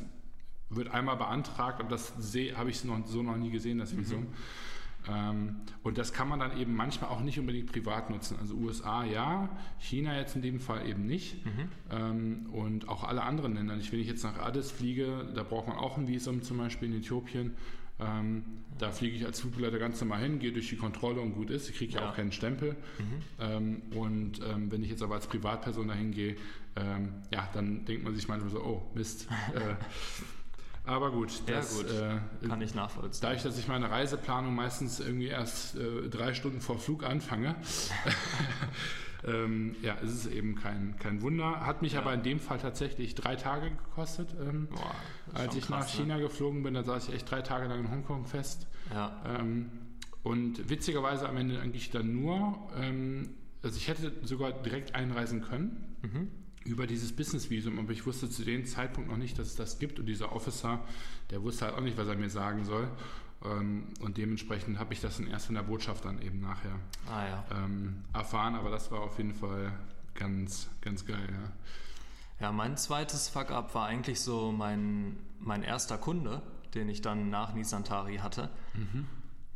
wird einmal beantragt, aber das habe ich noch, so noch nie gesehen, das Visum. Mhm. Ähm, und das kann man dann eben manchmal auch nicht unbedingt privat nutzen. Also USA ja, China jetzt in dem Fall eben nicht. Mhm. Ähm, und auch alle anderen Länder. wenn ich jetzt nach Addis fliege, da braucht man auch ein Visum, zum Beispiel in Äthiopien. Ähm, da fliege ich als Flugbegleiter ganz normal hin, gehe durch die Kontrolle und gut ist. Ich kriege ja, ja, auch keinen Stempel. Mhm. und wenn ich jetzt aber als Privatperson dahin gehe, ja, dann denkt man sich manchmal so, oh Mist. Aber gut, das gut. Äh, kann ich nachvollziehen. Dadurch, dass ich meine Reiseplanung meistens irgendwie erst äh, drei Stunden vor Flug anfange, ähm, ja, ist es eben kein, kein Wunder. Hat mich ja. aber in dem Fall tatsächlich drei Tage gekostet. Ähm, Boah, als ich krass, nach China ne? geflogen bin, da saß ich echt drei Tage lang in Hongkong fest. Ja. Ähm, und witzigerweise am Ende eigentlich dann nur, ähm, also ich hätte sogar direkt einreisen können. Mhm über dieses Business-Visum, aber ich wusste zu dem Zeitpunkt noch nicht, dass es das gibt und dieser Officer, der wusste halt auch nicht, was er mir sagen soll. Ähm, und dementsprechend habe ich das dann erst von der Botschaft dann eben nachher ah, ja. ähm, erfahren, aber das war auf jeden Fall ganz, ganz geil, ja. Ja, mein zweites Fuck-up war eigentlich so mein, mein erster Kunde, den ich dann nach Nisantari hatte. Mhm.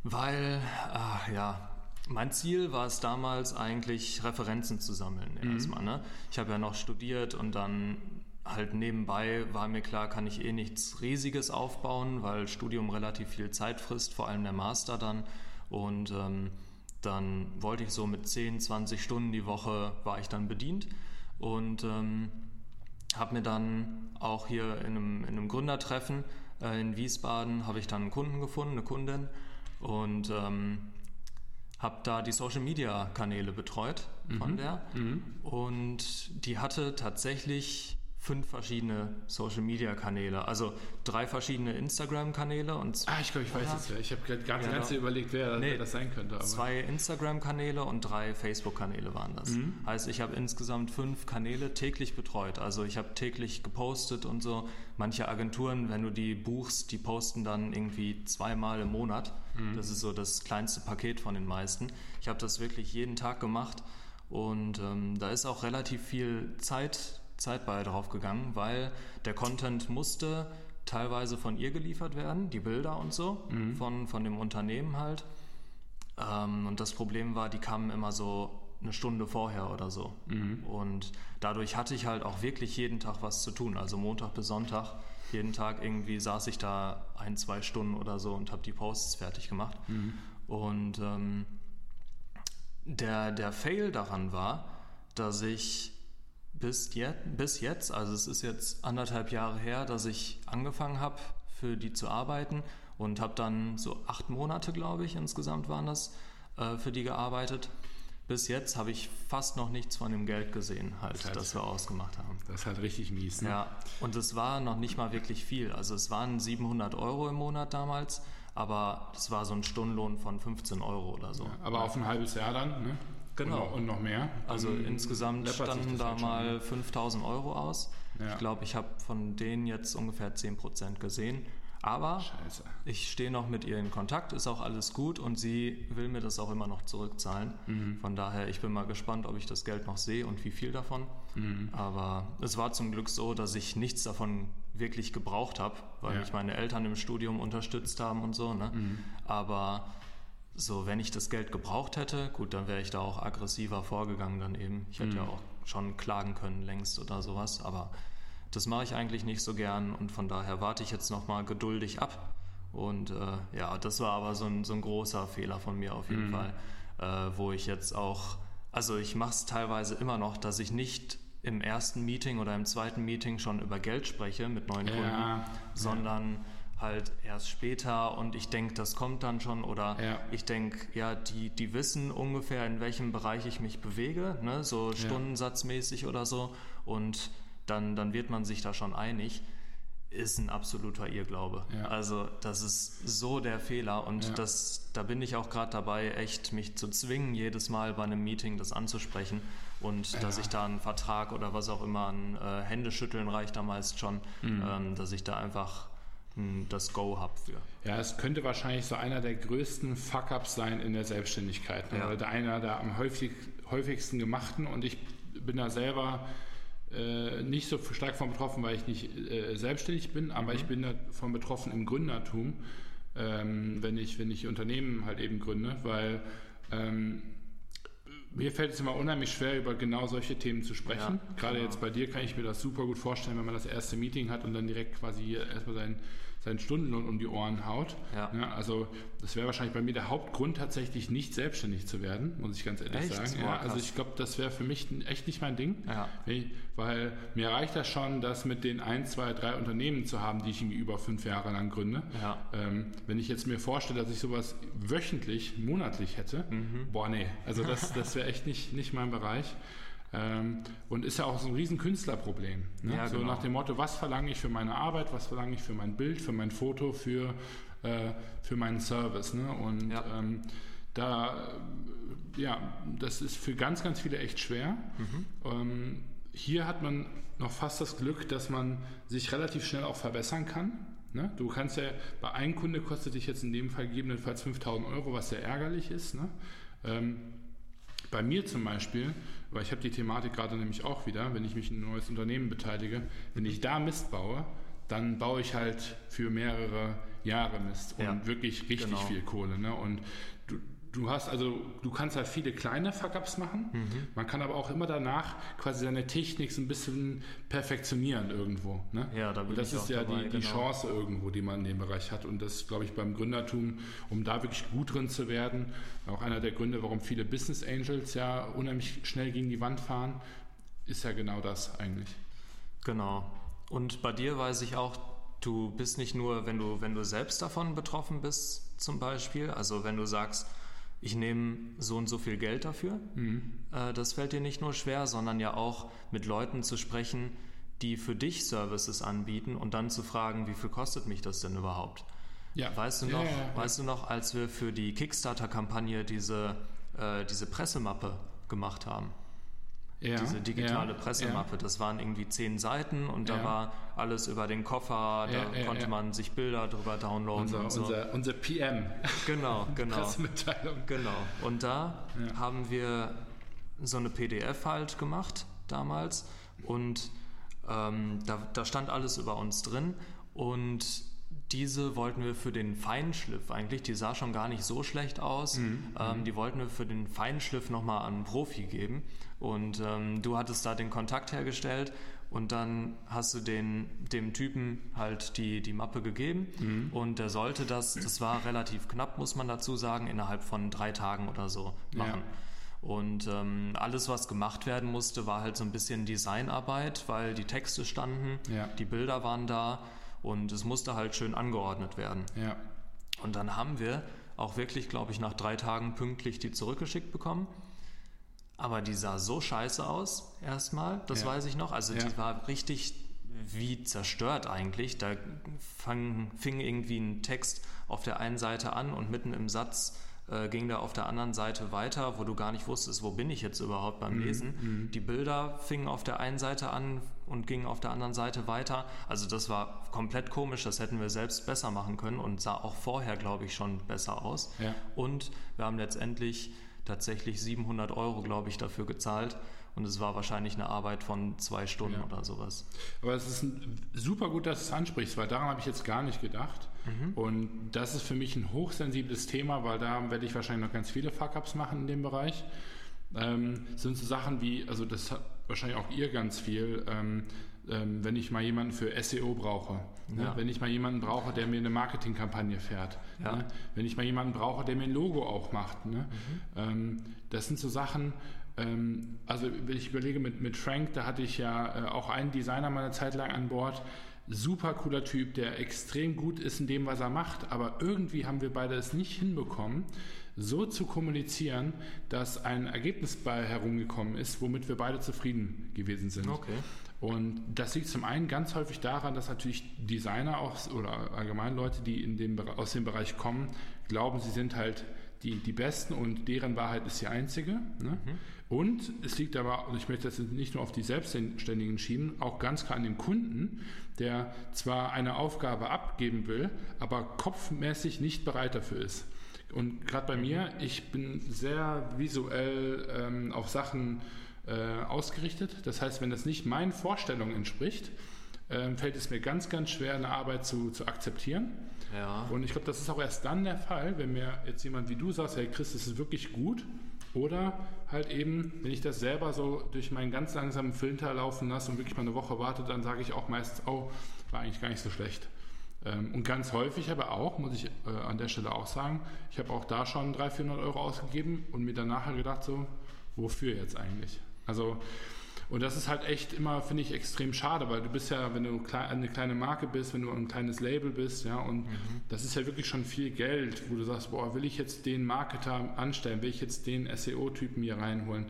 Weil, ach, ja, mein Ziel war es damals eigentlich, Referenzen zu sammeln mhm. erstmal. Ne? Ich habe ja noch studiert und dann halt nebenbei war mir klar, kann ich eh nichts Riesiges aufbauen, weil Studium relativ viel Zeit frisst, vor allem der Master dann. Und ähm, dann wollte ich so mit 10, 20 Stunden die Woche war ich dann bedient und ähm, habe mir dann auch hier in einem, in einem Gründertreffen Äh, in Wiesbaden habe ich dann einen Kunden gefunden, eine Kundin und ähm, habe da die Social Media Kanäle betreut von Mhm. der und die hatte tatsächlich fünf verschiedene Social Media Kanäle, also drei verschiedene Instagram Kanäle und Ah, ich glaube, ich weiß es ja. Ich habe gerade die ganze doch. überlegt, wer, Nee, das sein könnte. Aber Zwei Instagram-Kanäle und drei Facebook-Kanäle waren das. Mhm. Heißt, ich habe insgesamt fünf Kanäle täglich betreut. Also ich habe täglich gepostet und so. Manche Agenturen, wenn du die buchst, die posten dann irgendwie zweimal im Monat. Mhm. Das ist so das kleinste Paket von den meisten. Ich habe das wirklich jeden Tag gemacht und ähm, da ist auch relativ viel Zeit, Zeit bei drauf gegangen, weil der Content musste teilweise von ihr geliefert werden, die Bilder und so, von, von dem Unternehmen halt. Ähm, und das Problem war, die kamen immer so eine Stunde vorher oder so. Und dadurch hatte ich halt auch wirklich jeden Tag was zu tun. Also Montag bis Sonntag, jeden Tag irgendwie saß ich da ein, zwei Stunden oder so und habe die Posts fertig gemacht. Und ähm, der, der Fail daran war, dass ich bis, jet, bis jetzt, also es ist jetzt anderthalb Jahre her, dass ich angefangen habe, für die zu arbeiten und habe dann so acht Monate, glaube ich, insgesamt waren das, äh, für die gearbeitet. Bis jetzt habe ich fast noch nichts von dem Geld gesehen, halt, Das heißt- das wir ausgemacht haben. das ist halt richtig mies. Ne? Ja, und es war noch nicht mal wirklich viel. Also es waren 700 Euro im Monat damals, aber es war so ein Stundenlohn von 15 Euro oder so. Aber auf ein halbes Jahr dann, ne? Genau. Und noch, und noch mehr. Also Dann insgesamt standen da halt mal ne? 5000 Euro aus. Ja. Ich glaube, ich habe von denen jetzt ungefähr 10% gesehen. Aber Scheiße. ich stehe noch mit ihr in Kontakt, ist auch alles gut und sie will mir das auch immer noch zurückzahlen. Mhm. Von daher, ich bin mal gespannt, ob ich das Geld noch sehe und wie viel davon. Mhm. Aber es war zum Glück so, dass ich nichts davon wirklich gebraucht habe, weil Ja. mich meine Eltern im Studium unterstützt haben und so. Ne? Mhm. Aber so, wenn ich das Geld gebraucht hätte, gut, dann wäre ich da auch aggressiver vorgegangen dann eben. Ich hätte Mhm. ja auch schon klagen können längst oder sowas, aber das mache ich eigentlich nicht so gern und von daher warte ich jetzt nochmal geduldig ab. Und äh, ja, das war aber so ein, so ein großer Fehler von mir auf jeden Mhm. Fall, äh, wo ich jetzt auch, also ich mache es teilweise immer noch, dass ich nicht im ersten Meeting oder im zweiten Meeting schon über Geld spreche mit neuen Ja, Kunden, ja. sondern halt erst später und ich denke, das kommt dann schon oder Ja. ich denke, ja, die, die wissen ungefähr, in welchem Bereich ich mich bewege, ne? so stundensatzmäßig oder so und dann, dann wird man sich da schon einig. Ist ein absoluter Irrglaube. Ja. Also das ist so der Fehler und Ja. das, da bin ich auch gerade dabei, echt mich zu zwingen, jedes Mal bei einem Meeting das anzusprechen und dass Ja. ich da einen Vertrag oder was auch immer, ein äh, Händeschütteln reicht da meist schon, Mhm. ähm, dass ich da einfach mh, das Go habe für. Ja, es könnte wahrscheinlich so einer der größten Fuck-Ups sein in der Selbstständigkeit. Ne? Ja. Oder der einer der am häufig, häufigsten gemachten und ich bin da selber äh, nicht so stark von betroffen, weil ich nicht äh, selbstständig bin, aber ich bin davon betroffen im Gründertum, ähm, wenn, ich, wenn ich Unternehmen halt eben gründe, weil ähm, mir fällt es immer unheimlich schwer, über genau solche Themen zu sprechen. Ja, Gerade genau. jetzt bei dir kann ich mir das super gut vorstellen, wenn man das erste Meeting hat und dann direkt quasi hier erstmal seinen, seinen Stundenlohn um die Ohren haut. Ja. also das wäre wahrscheinlich bei mir der Hauptgrund, tatsächlich nicht selbstständig zu werden, muss ich ganz ehrlich Echt? sagen. Boah, Ja, also ich glaube, das wäre für mich echt nicht mein Ding. Ja. Weil mir reicht das schon, das mit den ein, zwei, drei Unternehmen zu haben, die ich irgendwie über fünf Jahre lang gründe. Ja. Ähm, wenn ich jetzt mir vorstelle, dass ich sowas wöchentlich, monatlich hätte, Mhm. boah, nee, also das, das wäre echt nicht, nicht mein Bereich. Ähm, und ist ja auch so ein riesen Künstlerproblem. Ne? Ja, so genau. nach dem Motto, was verlange ich für meine Arbeit, was verlange ich für mein Bild, für mein Foto, für, äh, für meinen Service. Ne? Und Ja. ähm, da, ja, das ist für ganz, ganz viele echt schwer. Mhm. Ähm, hier hat man noch fast das Glück, dass man sich relativ schnell auch verbessern kann. Ne? Du kannst ja, bei einem Kunde kostet dich jetzt in dem Fall gegebenenfalls 5000 Euro, was sehr ärgerlich ist. Ne? Ähm, bei mir zum Beispiel, weil ich habe die Thematik gerade nämlich auch wieder, wenn ich mich in ein neues Unternehmen beteilige, wenn ich da Mist baue, dann baue ich halt für mehrere Jahre Mist und Ja, wirklich richtig genau. viel Kohle. Ne? Und du, hast also, du kannst halt viele kleine Fuck-Ups machen. Mhm. Man kann aber auch immer danach quasi seine Technik so ein bisschen perfektionieren irgendwo. Ne? Ja, da bin und das ich ist auch ja dabei, die, die genau. Chance irgendwo, die man in dem Bereich hat. Und das glaube ich beim Gründertum, um da wirklich gut drin zu werden, auch einer der Gründe, warum viele Business Angels ja unheimlich schnell gegen die Wand fahren, ist ja genau das eigentlich. Genau. Und bei dir weiß ich auch, du bist nicht nur, wenn du, wenn du selbst davon betroffen bist, zum Beispiel, also wenn du sagst, ich nehme so und so viel Geld dafür, mhm. äh, das fällt dir nicht nur schwer, sondern ja auch mit Leuten zu sprechen, die für dich Services anbieten und dann zu fragen, wie viel kostet mich das denn überhaupt? Ja. Weißt du noch, ja, ja, weißt du noch, als wir für die Kickstarter-Kampagne diese, äh, diese Pressemappe gemacht haben? Ja, diese digitale ja, Pressemappe. Ja. Das waren irgendwie zehn Seiten und da war alles über den Koffer, da konnte man sich Bilder drüber downloaden unser, und so. Unser, unser PM. Genau, genau. Pressemitteilung. Genau. Und da haben wir so eine PDF halt gemacht damals und ähm, da, da stand alles über uns drin und diese wollten wir für den Feinschliff eigentlich, die sah schon gar nicht so schlecht aus, mhm. ähm, die wollten wir für den Feinschliff nochmal an einen Profi geben. Und ähm, du hattest da den Kontakt hergestellt und dann hast du den, dem Typen halt die, die Mappe gegeben mhm. und der sollte das, das war relativ knapp, muss man dazu sagen, innerhalb von drei Tagen oder so machen. Ja. Und ähm, alles, was gemacht werden musste, war halt so ein bisschen Designarbeit, weil die Texte standen, ja. die Bilder waren da und es musste halt schön angeordnet werden. Ja. Und dann haben wir auch wirklich, glaube ich, nach drei Tagen pünktlich die zurückgeschickt bekommen. Aber die sah so scheiße aus, erstmal, das ja. weiß ich noch. Also ja. die war richtig wie zerstört eigentlich. Da fang, fing irgendwie ein Text auf der einen Seite an und mitten im Satz äh, ging da auf der anderen Seite weiter, wo du gar nicht wusstest, wo bin ich jetzt überhaupt beim mhm, Lesen. Mhm. Die Bilder fingen auf der einen Seite an und gingen auf der anderen Seite weiter. Also das war komplett komisch, das hätten wir selbst besser machen können und sah auch vorher, glaube ich, schon besser aus. Ja. Und wir haben letztendlich tatsächlich 700 Euro, glaube ich, dafür gezahlt. Und es war wahrscheinlich eine Arbeit von zwei Stunden ja. oder sowas. Aber es ist super gut, dass du es ansprichst, weil daran habe ich jetzt gar nicht gedacht. Mhm. Und das ist für mich ein hochsensibles Thema, weil da werde ich wahrscheinlich noch ganz viele Fuck-Ups machen in dem Bereich. Ähm, sind so Sachen wie, also das hat wahrscheinlich auch ihr ganz viel, ähm, ähm, wenn ich mal jemanden für SEO brauche, ne? ja. ne? wenn ich mal jemanden brauche, der mir eine Marketingkampagne fährt, ja. ne? wenn ich mal jemanden brauche, der mir ein Logo auch macht. Ne? Mhm. Ähm, das sind so Sachen, ähm, also wenn ich überlege mit, mit Frank, da hatte ich ja äh, auch einen Designer mal eine Zeit lang an Bord, super cooler Typ, der extrem gut ist in dem, was er macht, aber irgendwie haben wir beide es nicht hinbekommen, so zu kommunizieren, dass ein Ergebnis bei herumgekommen ist, womit wir beide zufrieden gewesen sind. Okay. Und das liegt zum einen ganz häufig daran, dass natürlich Designer auch oder allgemein Leute, die in dem, aus dem Bereich kommen, glauben, sie sind halt die, die Besten und deren Wahrheit ist die einzige. Ne? Mhm. Und es liegt aber, und ich möchte das nicht nur auf die Selbstständigen schieben, auch ganz klar an dem Kunden, der zwar eine Aufgabe abgeben will, aber kopfmäßig nicht bereit dafür ist. Und gerade bei mir, ich bin sehr visuell ähm, auf Sachen äh, ausgerichtet. Das heißt, wenn das nicht meinen Vorstellungen entspricht, äh, fällt es mir ganz, ganz schwer, eine Arbeit zu, zu akzeptieren. Ja. Und ich glaube, das ist auch erst dann der Fall, wenn mir jetzt jemand wie du sagst, hey Chris, das ist wirklich gut. Oder halt eben, wenn ich das selber so durch meinen ganz langsamen Filter laufen lasse und wirklich mal eine Woche warte, dann sage ich auch meistens, oh, war eigentlich gar nicht so schlecht. Ähm, und ganz häufig aber auch, muss ich äh, an der Stelle auch sagen, ich habe auch da schon 300, 400 Euro ausgegeben und mir dann nachher gedacht, so, wofür jetzt eigentlich? Also und das ist halt echt immer, finde ich, extrem schade, weil du bist ja, wenn du eine kleine Marke bist, wenn du ein kleines Label bist, ja, und mhm. das ist ja wirklich schon viel Geld, wo du sagst, boah, will ich jetzt den Marketer anstellen, will ich jetzt den SEO-Typen hier reinholen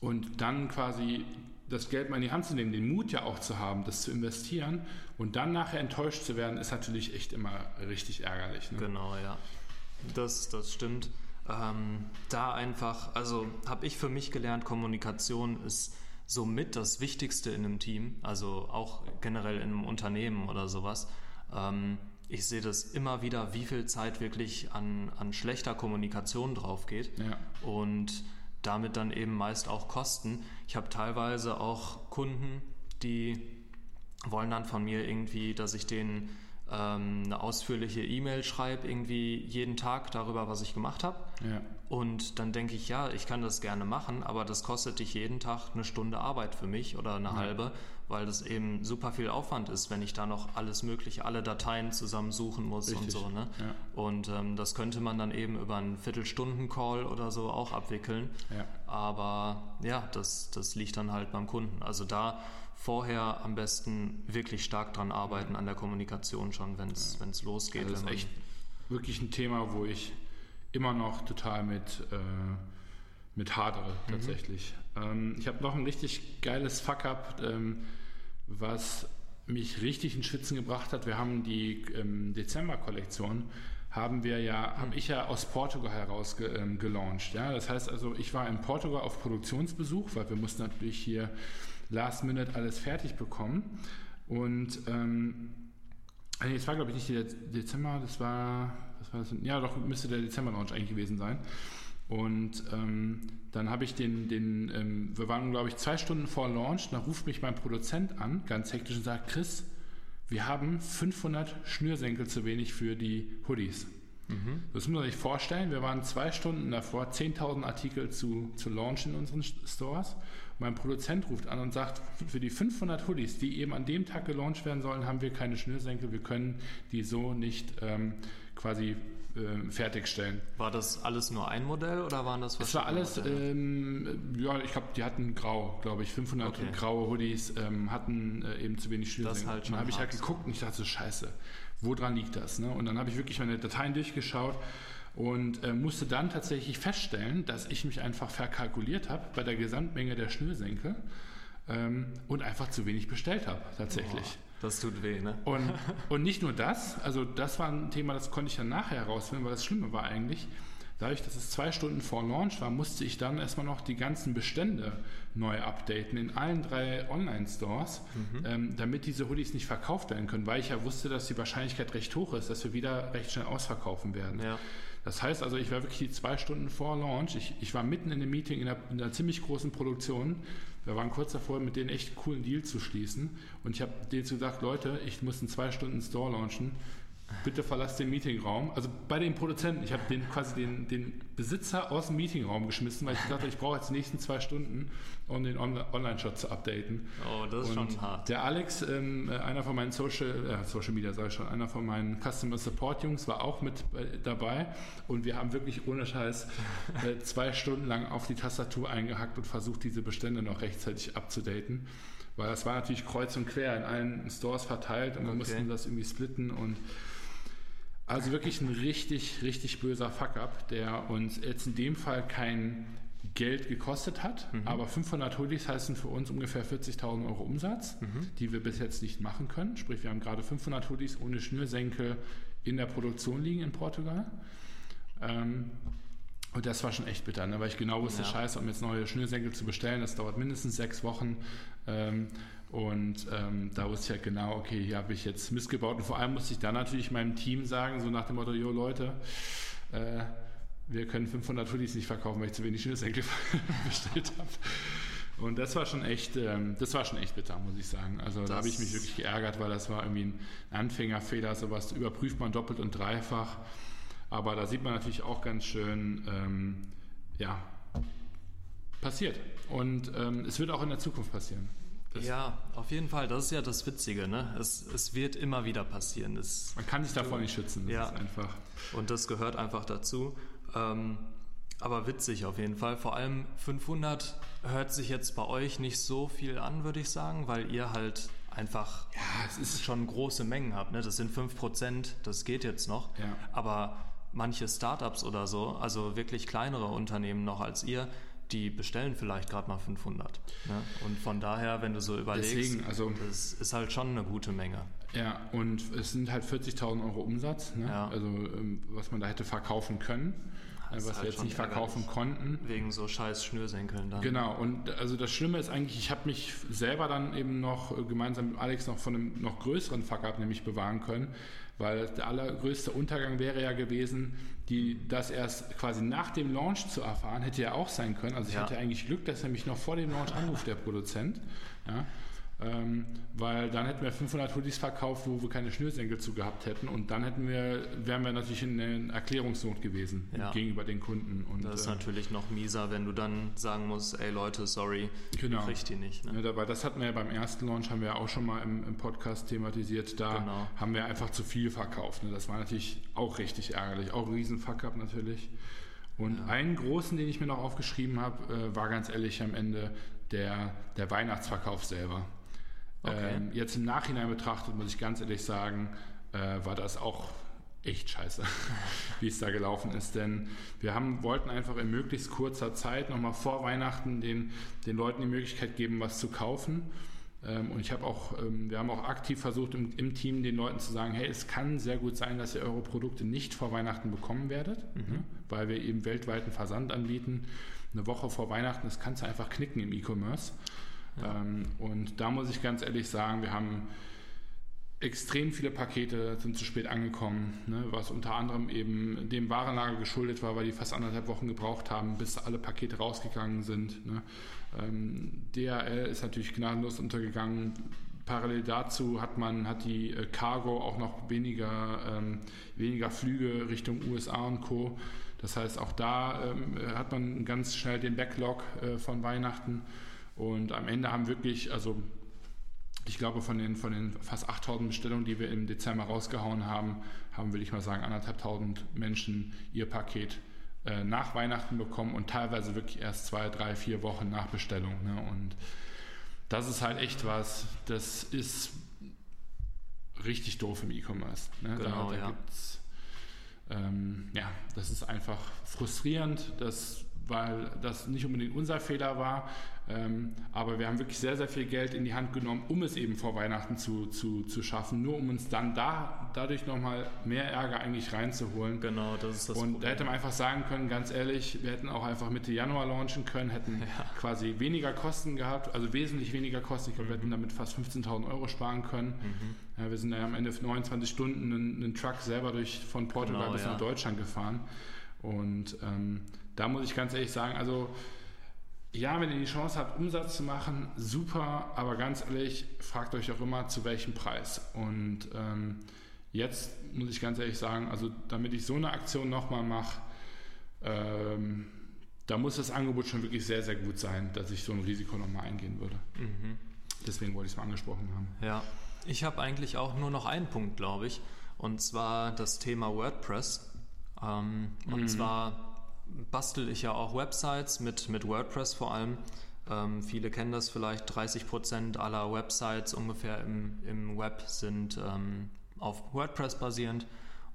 und dann quasi das Geld mal in die Hand zu nehmen, den Mut ja auch zu haben, das zu investieren und dann nachher enttäuscht zu werden, ist natürlich echt immer richtig ärgerlich. Ne? Genau, ja. Das, das stimmt ähm, da einfach, also habe ich für mich gelernt, Kommunikation ist somit das Wichtigste in einem Team, also auch generell in einem Unternehmen oder sowas. Ähm, ich sehe das immer wieder, wie viel Zeit wirklich an, an schlechter Kommunikation drauf geht ja. und damit dann eben meist auch Kosten. Ich habe teilweise auch Kunden, die wollen dann von mir irgendwie, dass ich denen ähm, eine ausführliche E-Mail schreibe, irgendwie jeden Tag darüber, was ich gemacht habe. Ja. Und dann denke ich, ja, ich kann das gerne machen, aber das kostet dich jeden Tag eine Stunde Arbeit für mich oder eine ja. halbe, weil das eben super viel Aufwand ist, wenn ich da noch alles Mögliche, alle Dateien zusammensuchen muss Richtig. und so. Ne? Ja. Und ähm, das könnte man dann eben über einen Viertelstunden-Call oder so auch abwickeln. Aber ja, das, das liegt dann halt beim Kunden. Also da vorher am besten wirklich stark dran arbeiten an der Kommunikation schon, wenn es ja. losgeht. Also das ist echt wirklich ein Thema, wo ich immer noch total mit, äh, mit hadere, mhm. tatsächlich. Mhm. Ähm, ich habe noch ein richtig geiles Fuck-up, ähm, was mich richtig in Schwitzen gebracht hat. Wir haben die ähm, Dezember-Kollektion haben wir ja, mhm. habe ich ja aus Portugal heraus ge, ähm, gelauncht. Ja? Das heißt also, ich war in Portugal auf Produktionsbesuch, weil wir mussten natürlich hier last minute alles fertig bekommen. Und ähm, also das war glaube ich nicht der Dezember, das war, was war das? Ja, doch müsste der Dezember-Launch eigentlich gewesen sein. Und ähm, dann habe ich den, den ähm, wir waren glaube ich zwei Stunden vor Launch, dann ruft mich mein Produzent an, ganz hektisch und sagt, Chris, wir haben 500 Schnürsenkel zu wenig für die Hoodies. Mhm. Das muss man sich vorstellen. Wir waren zwei Stunden davor, 10.000 Artikel zu, zu launchen in unseren Stores. Mein Produzent ruft an und sagt, für die 500 Hoodies, die eben an dem Tag gelauncht werden sollen, haben wir keine Schnürsenkel. Wir können die so nicht ähm, quasi äh, fertigstellen. War das alles nur ein Modell oder waren das Es war alles, ähm, ja, ich glaube, die hatten grau, glaube ich, 500 okay. graue Hoodies, ähm, hatten äh, eben zu wenig Schnürsenkel. Halt dann habe ich halt geguckt und ich dachte so, scheiße, woran liegt das? Ne? Und dann habe ich wirklich meine Dateien durchgeschaut und äh, musste dann tatsächlich feststellen, dass ich mich einfach verkalkuliert habe bei der Gesamtmenge der Schnürsenkel ähm, und einfach zu wenig bestellt habe, tatsächlich. Oh. Das tut weh, ne? Und, und nicht nur das, also das war ein Thema, das konnte ich dann nachher herausfinden, weil das Schlimme war eigentlich, dadurch, dass es zwei Stunden vor Launch war, musste ich dann erstmal noch die ganzen Bestände neu updaten in allen drei Online-Stores, mhm. ähm, damit diese Hoodies nicht verkauft werden können, weil ich ja wusste, dass die Wahrscheinlichkeit recht hoch ist, dass wir wieder recht schnell ausverkaufen werden. Ja. Das heißt also, ich war wirklich zwei Stunden vor Launch. Ich, ich war mitten in einem Meeting in einer, in einer ziemlich großen Produktion wir waren kurz davor, mit denen echt einen coolen Deal zu schließen. Und ich habe denen gesagt, Leute, ich muss in zwei Stunden Store launchen bitte verlasst den Meetingraum. Also bei den Produzenten, ich habe den quasi den, den Besitzer aus dem Meetingraum geschmissen, weil ich habe, ich brauche jetzt die nächsten zwei Stunden, um den Online-Shot zu updaten. Oh, das ist Und schon hart. Der Alex, ähm, einer von meinen Social, äh, Social Media, sage ich schon, einer von meinen Customer Support Jungs war auch mit äh, dabei und wir haben wirklich ohne Scheiß äh, zwei Stunden lang auf die Tastatur eingehackt und versucht, diese Bestände noch rechtzeitig abzudaten weil das war natürlich kreuz und quer in allen Stores verteilt und wir okay. mussten das irgendwie splitten und also wirklich ein richtig, richtig böser Fuck-up, der uns jetzt in dem Fall kein Geld gekostet hat, mhm. aber 500 Hoodies heißen für uns ungefähr 40.000 Euro Umsatz, mhm. die wir bis jetzt nicht machen können. Sprich, wir haben gerade 500 Hoodies ohne Schnürsenkel in der Produktion liegen in Portugal. Ähm, und das war schon echt bitter, ne? weil ich genau wusste, ja. scheiße, um jetzt neue Schnürsenkel zu bestellen, das dauert mindestens sechs Wochen. Ähm, und ähm, da wusste ich halt genau, okay, hier habe ich jetzt missgebaut. Und vor allem musste ich dann natürlich meinem Team sagen, so nach dem Motto, jo Leute, äh, wir können 500 Hoodies nicht verkaufen, weil ich zu wenig Schnürsenkel bestellt habe. Und das war schon echt, ähm, das war schon echt bitter, muss ich sagen. Also das da habe ich mich wirklich geärgert, weil das war irgendwie ein Anfängerfehler, sowas überprüft man doppelt und dreifach. Aber da sieht man natürlich auch ganz schön, ähm, ja, passiert. Und ähm, es wird auch in der Zukunft passieren. Das ja, auf jeden Fall. Das ist ja das Witzige. Ne? Es, es wird immer wieder passieren. Es, Man kann sich davor nicht schützen. Das ja. ist einfach. Und das gehört einfach dazu. Ähm, aber witzig auf jeden Fall. Vor allem 500 hört sich jetzt bei euch nicht so viel an, würde ich sagen, weil ihr halt einfach ja, es ist schon große Mengen habt. Ne? Das sind 5%, das geht jetzt noch. Ja. Aber manche Startups oder so, also wirklich kleinere Unternehmen noch als ihr, die bestellen vielleicht gerade mal 500. Ne? Und von daher, wenn du so überlegst, Deswegen, also, das ist halt schon eine gute Menge. Ja, und es sind halt 40.000 Euro Umsatz, ne? ja. also ähm, was man da hätte verkaufen können. Das was halt wir jetzt nicht verkaufen konnten. Wegen so scheiß Schnürsenkeln dann. Genau, und also das Schlimme ist eigentlich, ich habe mich selber dann eben noch äh, gemeinsam mit Alex noch von einem noch größeren Fuck-up nämlich bewahren können, weil der allergrößte Untergang wäre ja gewesen, die das erst quasi nach dem Launch zu erfahren, hätte ja auch sein können. Also ich ja. hatte eigentlich Glück, dass er mich noch vor dem Launch anruft, der Produzent. Ja. Ähm, weil dann hätten wir 500 Hoodies verkauft, wo wir keine Schnürsenkel zu gehabt hätten und dann hätten wir, wären wir natürlich in einer Erklärungsnot gewesen ja. gegenüber den Kunden. Und, das ist äh, natürlich noch mieser, wenn du dann sagen musst, ey Leute, sorry, genau. kriegt die nicht. Ne? Ja, das hatten wir ja beim ersten Launch, haben wir auch schon mal im, im Podcast thematisiert, da genau. haben wir einfach zu viel verkauft. Ne? Das war natürlich auch richtig ärgerlich, auch ein riesen Fuck-up natürlich. Und ja. einen großen, den ich mir noch aufgeschrieben habe, äh, war ganz ehrlich am Ende der, der Weihnachtsverkauf selber. Okay. Ähm, jetzt im Nachhinein betrachtet, muss ich ganz ehrlich sagen, äh, war das auch echt scheiße, wie es da gelaufen ist. Denn wir haben, wollten einfach in möglichst kurzer Zeit nochmal vor Weihnachten den, den Leuten die Möglichkeit geben, was zu kaufen. Ähm, und ich habe auch, ähm, wir haben auch aktiv versucht im, im, Team den Leuten zu sagen, hey, es kann sehr gut sein, dass ihr eure Produkte nicht vor Weihnachten bekommen werdet, mhm. ne, weil wir eben weltweiten Versand anbieten. Eine Woche vor Weihnachten, das kannst du einfach knicken im E-Commerce. Ja. Ähm, und da muss ich ganz ehrlich sagen, wir haben extrem viele Pakete sind zu spät angekommen, ne, was unter anderem eben dem Warenlager geschuldet war, weil die fast anderthalb Wochen gebraucht haben, bis alle Pakete rausgegangen sind. Ne. Ähm, DHL ist natürlich gnadenlos untergegangen. Parallel dazu hat man hat die äh, Cargo auch noch weniger, ähm, weniger Flüge Richtung USA und Co. Das heißt, auch da ähm, hat man ganz schnell den Backlog äh, von Weihnachten. Und am Ende haben wirklich, also ich glaube, von den, von den fast 8000 Bestellungen, die wir im Dezember rausgehauen haben, haben, würde ich mal sagen, anderthalbtausend Menschen ihr Paket äh, nach Weihnachten bekommen und teilweise wirklich erst zwei, drei, vier Wochen nach Bestellung. Ne? Und das ist halt echt was, das ist richtig doof im E-Commerce. Ne? Genau, da, da ja. Ähm, ja, das ist einfach frustrierend, dass, weil das nicht unbedingt unser Fehler war, ähm, aber wir haben wirklich sehr, sehr viel Geld in die Hand genommen, um es eben vor Weihnachten zu, zu, zu schaffen, nur um uns dann da, dadurch nochmal mehr Ärger eigentlich reinzuholen. Genau, das ist das Und Problem. da hätte man einfach sagen können, ganz ehrlich, wir hätten auch einfach Mitte Januar launchen können, hätten ja. quasi weniger Kosten gehabt, also wesentlich weniger Kosten. Ich glaube, mhm. wir hätten damit fast 15.000 Euro sparen können. Mhm. Ja, wir sind ja am Ende 29 Stunden einen, einen Truck selber durch, von Portugal genau, bis ja. nach Deutschland gefahren. Und ähm, da muss ich ganz ehrlich sagen, also ja, wenn ihr die Chance habt, Umsatz zu machen, super, aber ganz ehrlich, fragt euch auch immer, zu welchem Preis. Und ähm, jetzt muss ich ganz ehrlich sagen, also damit ich so eine Aktion nochmal mache, ähm, da muss das Angebot schon wirklich sehr, sehr gut sein, dass ich so ein Risiko nochmal eingehen würde. Mhm. Deswegen wollte ich es mal angesprochen haben. Ja, ich habe eigentlich auch nur noch einen Punkt, glaube ich, und zwar das Thema WordPress. Ähm, und mhm. zwar bastel ich ja auch Websites mit, mit WordPress vor allem. Ähm, viele kennen das vielleicht, 30 Prozent aller Websites ungefähr im, im Web sind ähm, auf WordPress basierend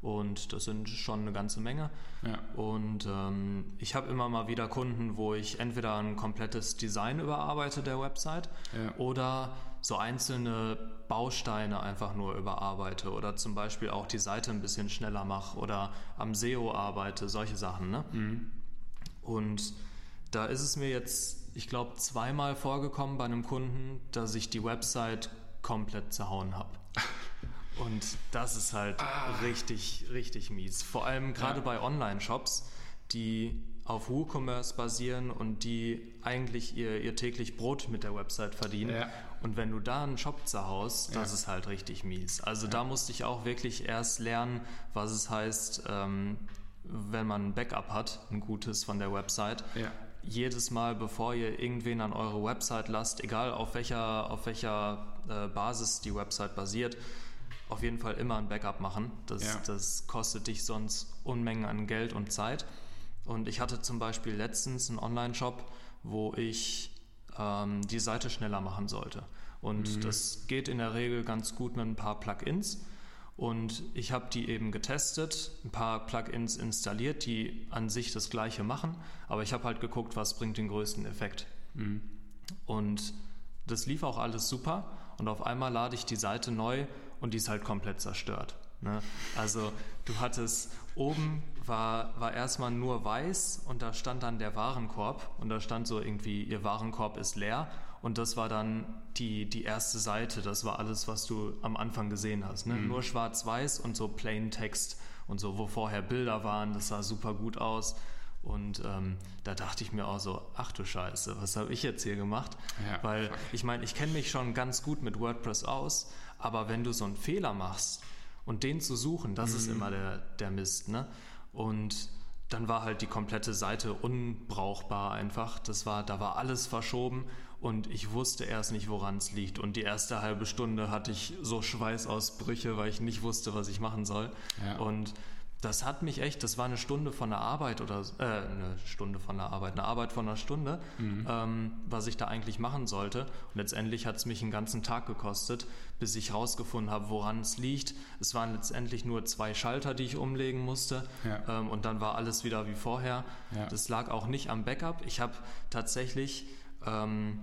und das sind schon eine ganze Menge. Ja. Und ähm, ich habe immer mal wieder Kunden, wo ich entweder ein komplettes Design überarbeite der Website ja. oder so einzelne Bausteine einfach nur überarbeite oder zum Beispiel auch die Seite ein bisschen schneller mache oder am SEO arbeite, solche Sachen. Ne? Mhm. Und da ist es mir jetzt, ich glaube, zweimal vorgekommen bei einem Kunden, dass ich die Website komplett zerhauen habe. Und das ist halt ah. richtig, richtig mies. Vor allem gerade ja. bei Online-Shops, die auf WooCommerce basieren und die eigentlich ihr, ihr täglich Brot mit der Website verdienen. Ja. Und wenn du da einen Shop zerhaust, das ja. ist halt richtig mies. Also ja. da musste ich auch wirklich erst lernen, was es heißt, ähm, wenn man ein Backup hat, ein gutes von der Website. Ja. Jedes Mal, bevor ihr irgendwen an eure Website lasst, egal auf welcher, auf welcher äh, Basis die Website basiert, auf jeden Fall immer ein Backup machen. Das, das kostet dich sonst Unmengen an Geld und Zeit. Und ich hatte zum Beispiel letztens einen Online-Shop, wo ich ähm, die Seite schneller machen sollte. Und mhm. das geht in der Regel ganz gut mit ein paar Plugins. Und ich habe die eben getestet, ein paar Plugins installiert, die an sich das gleiche machen, aber ich habe halt geguckt, was bringt den größten Effekt. Mhm. Und das lief auch alles super und auf einmal lade ich die Seite neu und die ist halt komplett zerstört. Ne? Also du hattest oben war, war erstmal nur weiß und da stand dann der Warenkorb und da stand so irgendwie, ihr Warenkorb ist leer und das war dann die, die erste Seite, das war alles, was du am Anfang gesehen hast. Ne? Mhm. Nur schwarz-weiß und so Plain Text und so, wo vorher Bilder waren, das sah super gut aus. Und ähm, da dachte ich mir auch so, ach du Scheiße, was habe ich jetzt hier gemacht? Ja, Weil ich meine, ich kenne mich schon ganz gut mit WordPress aus, aber wenn du so einen Fehler machst und den zu suchen, das mhm. ist immer der, der Mist. Ne? Und dann war halt die komplette Seite unbrauchbar einfach. Das war, da war alles verschoben und ich wusste erst nicht, woran es liegt. Und die erste halbe Stunde hatte ich so Schweißausbrüche, weil ich nicht wusste, was ich machen soll. Ja. Und das hat mich echt, das war eine Stunde von der Arbeit oder äh, eine Stunde von der Arbeit, eine Arbeit von einer Stunde, mhm. ähm, was ich da eigentlich machen sollte. Und letztendlich hat es mich einen ganzen Tag gekostet, bis ich rausgefunden habe, woran es liegt. Es waren letztendlich nur zwei Schalter, die ich umlegen musste. Ja. Ähm, und dann war alles wieder wie vorher. Ja. Das lag auch nicht am Backup. Ich habe tatsächlich, ähm,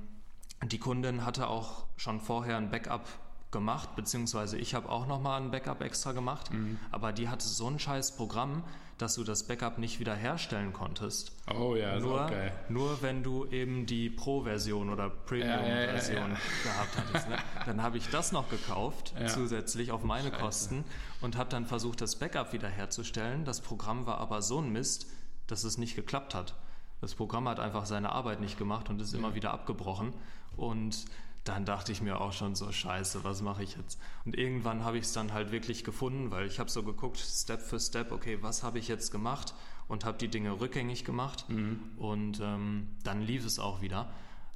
die Kundin hatte auch schon vorher ein Backup gemacht, beziehungsweise ich habe auch nochmal ein Backup extra gemacht, mhm. aber die hatte so ein scheiß Programm, dass du das Backup nicht wieder herstellen konntest. Oh ja, nur, ist auch geil. Nur wenn du eben die Pro-Version oder Premium-Version ja, ja, ja, gehabt hattest. Ne? Dann habe ich das noch gekauft, zusätzlich auf meine Scheiße. Kosten und habe dann versucht, das Backup wiederherzustellen. Das Programm war aber so ein Mist, dass es nicht geklappt hat. Das Programm hat einfach seine Arbeit nicht gemacht und ist immer wieder abgebrochen. Und dann dachte ich mir auch schon so, scheiße, was mache ich jetzt? Und irgendwann habe ich es dann halt wirklich gefunden, weil ich habe so geguckt, Step für Step, okay, was habe ich jetzt gemacht? Und habe die Dinge rückgängig gemacht mhm. und ähm, dann lief es auch wieder.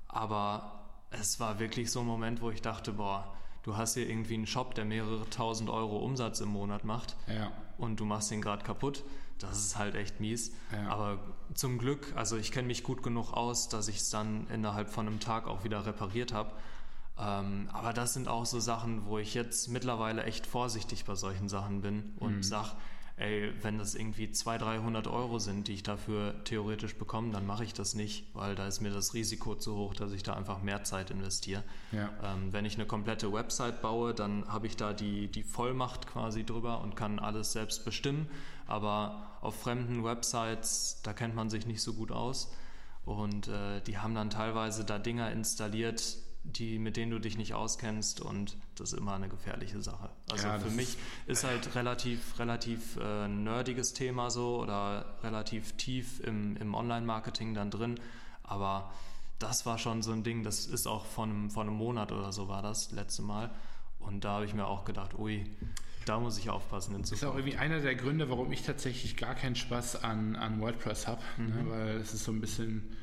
Aber es war wirklich so ein Moment, wo ich dachte, boah, du hast hier irgendwie einen Shop, der mehrere tausend Euro Umsatz im Monat macht ja. und du machst ihn gerade kaputt. Das ist halt echt mies. Ja. Aber zum Glück, also ich kenne mich gut genug aus, dass ich es dann innerhalb von einem Tag auch wieder repariert habe. Ähm, aber das sind auch so Sachen, wo ich jetzt mittlerweile echt vorsichtig bei solchen Sachen bin und mhm. sage, ey, wenn das irgendwie 200, 300 Euro sind, die ich dafür theoretisch bekomme, dann mache ich das nicht, weil da ist mir das Risiko zu hoch, dass ich da einfach mehr Zeit investiere. Ja. Ähm, wenn ich eine komplette Website baue, dann habe ich da die, die Vollmacht quasi drüber und kann alles selbst bestimmen. Aber auf fremden Websites, da kennt man sich nicht so gut aus. Und äh, die haben dann teilweise da Dinger installiert, die, mit denen du dich nicht auskennst und das ist immer eine gefährliche Sache. Also ja, für mich ist halt relativ, relativ äh, nerdiges Thema so oder relativ tief im, im Online-Marketing dann drin, aber das war schon so ein Ding, das ist auch von einem, von einem Monat oder so war das letzte Mal und da habe ich mir auch gedacht, ui, da muss ich aufpassen. Das ist auch irgendwie einer der Gründe, warum ich tatsächlich gar keinen Spaß an, an WordPress habe, ne? mhm. ne, weil es ist so ein bisschen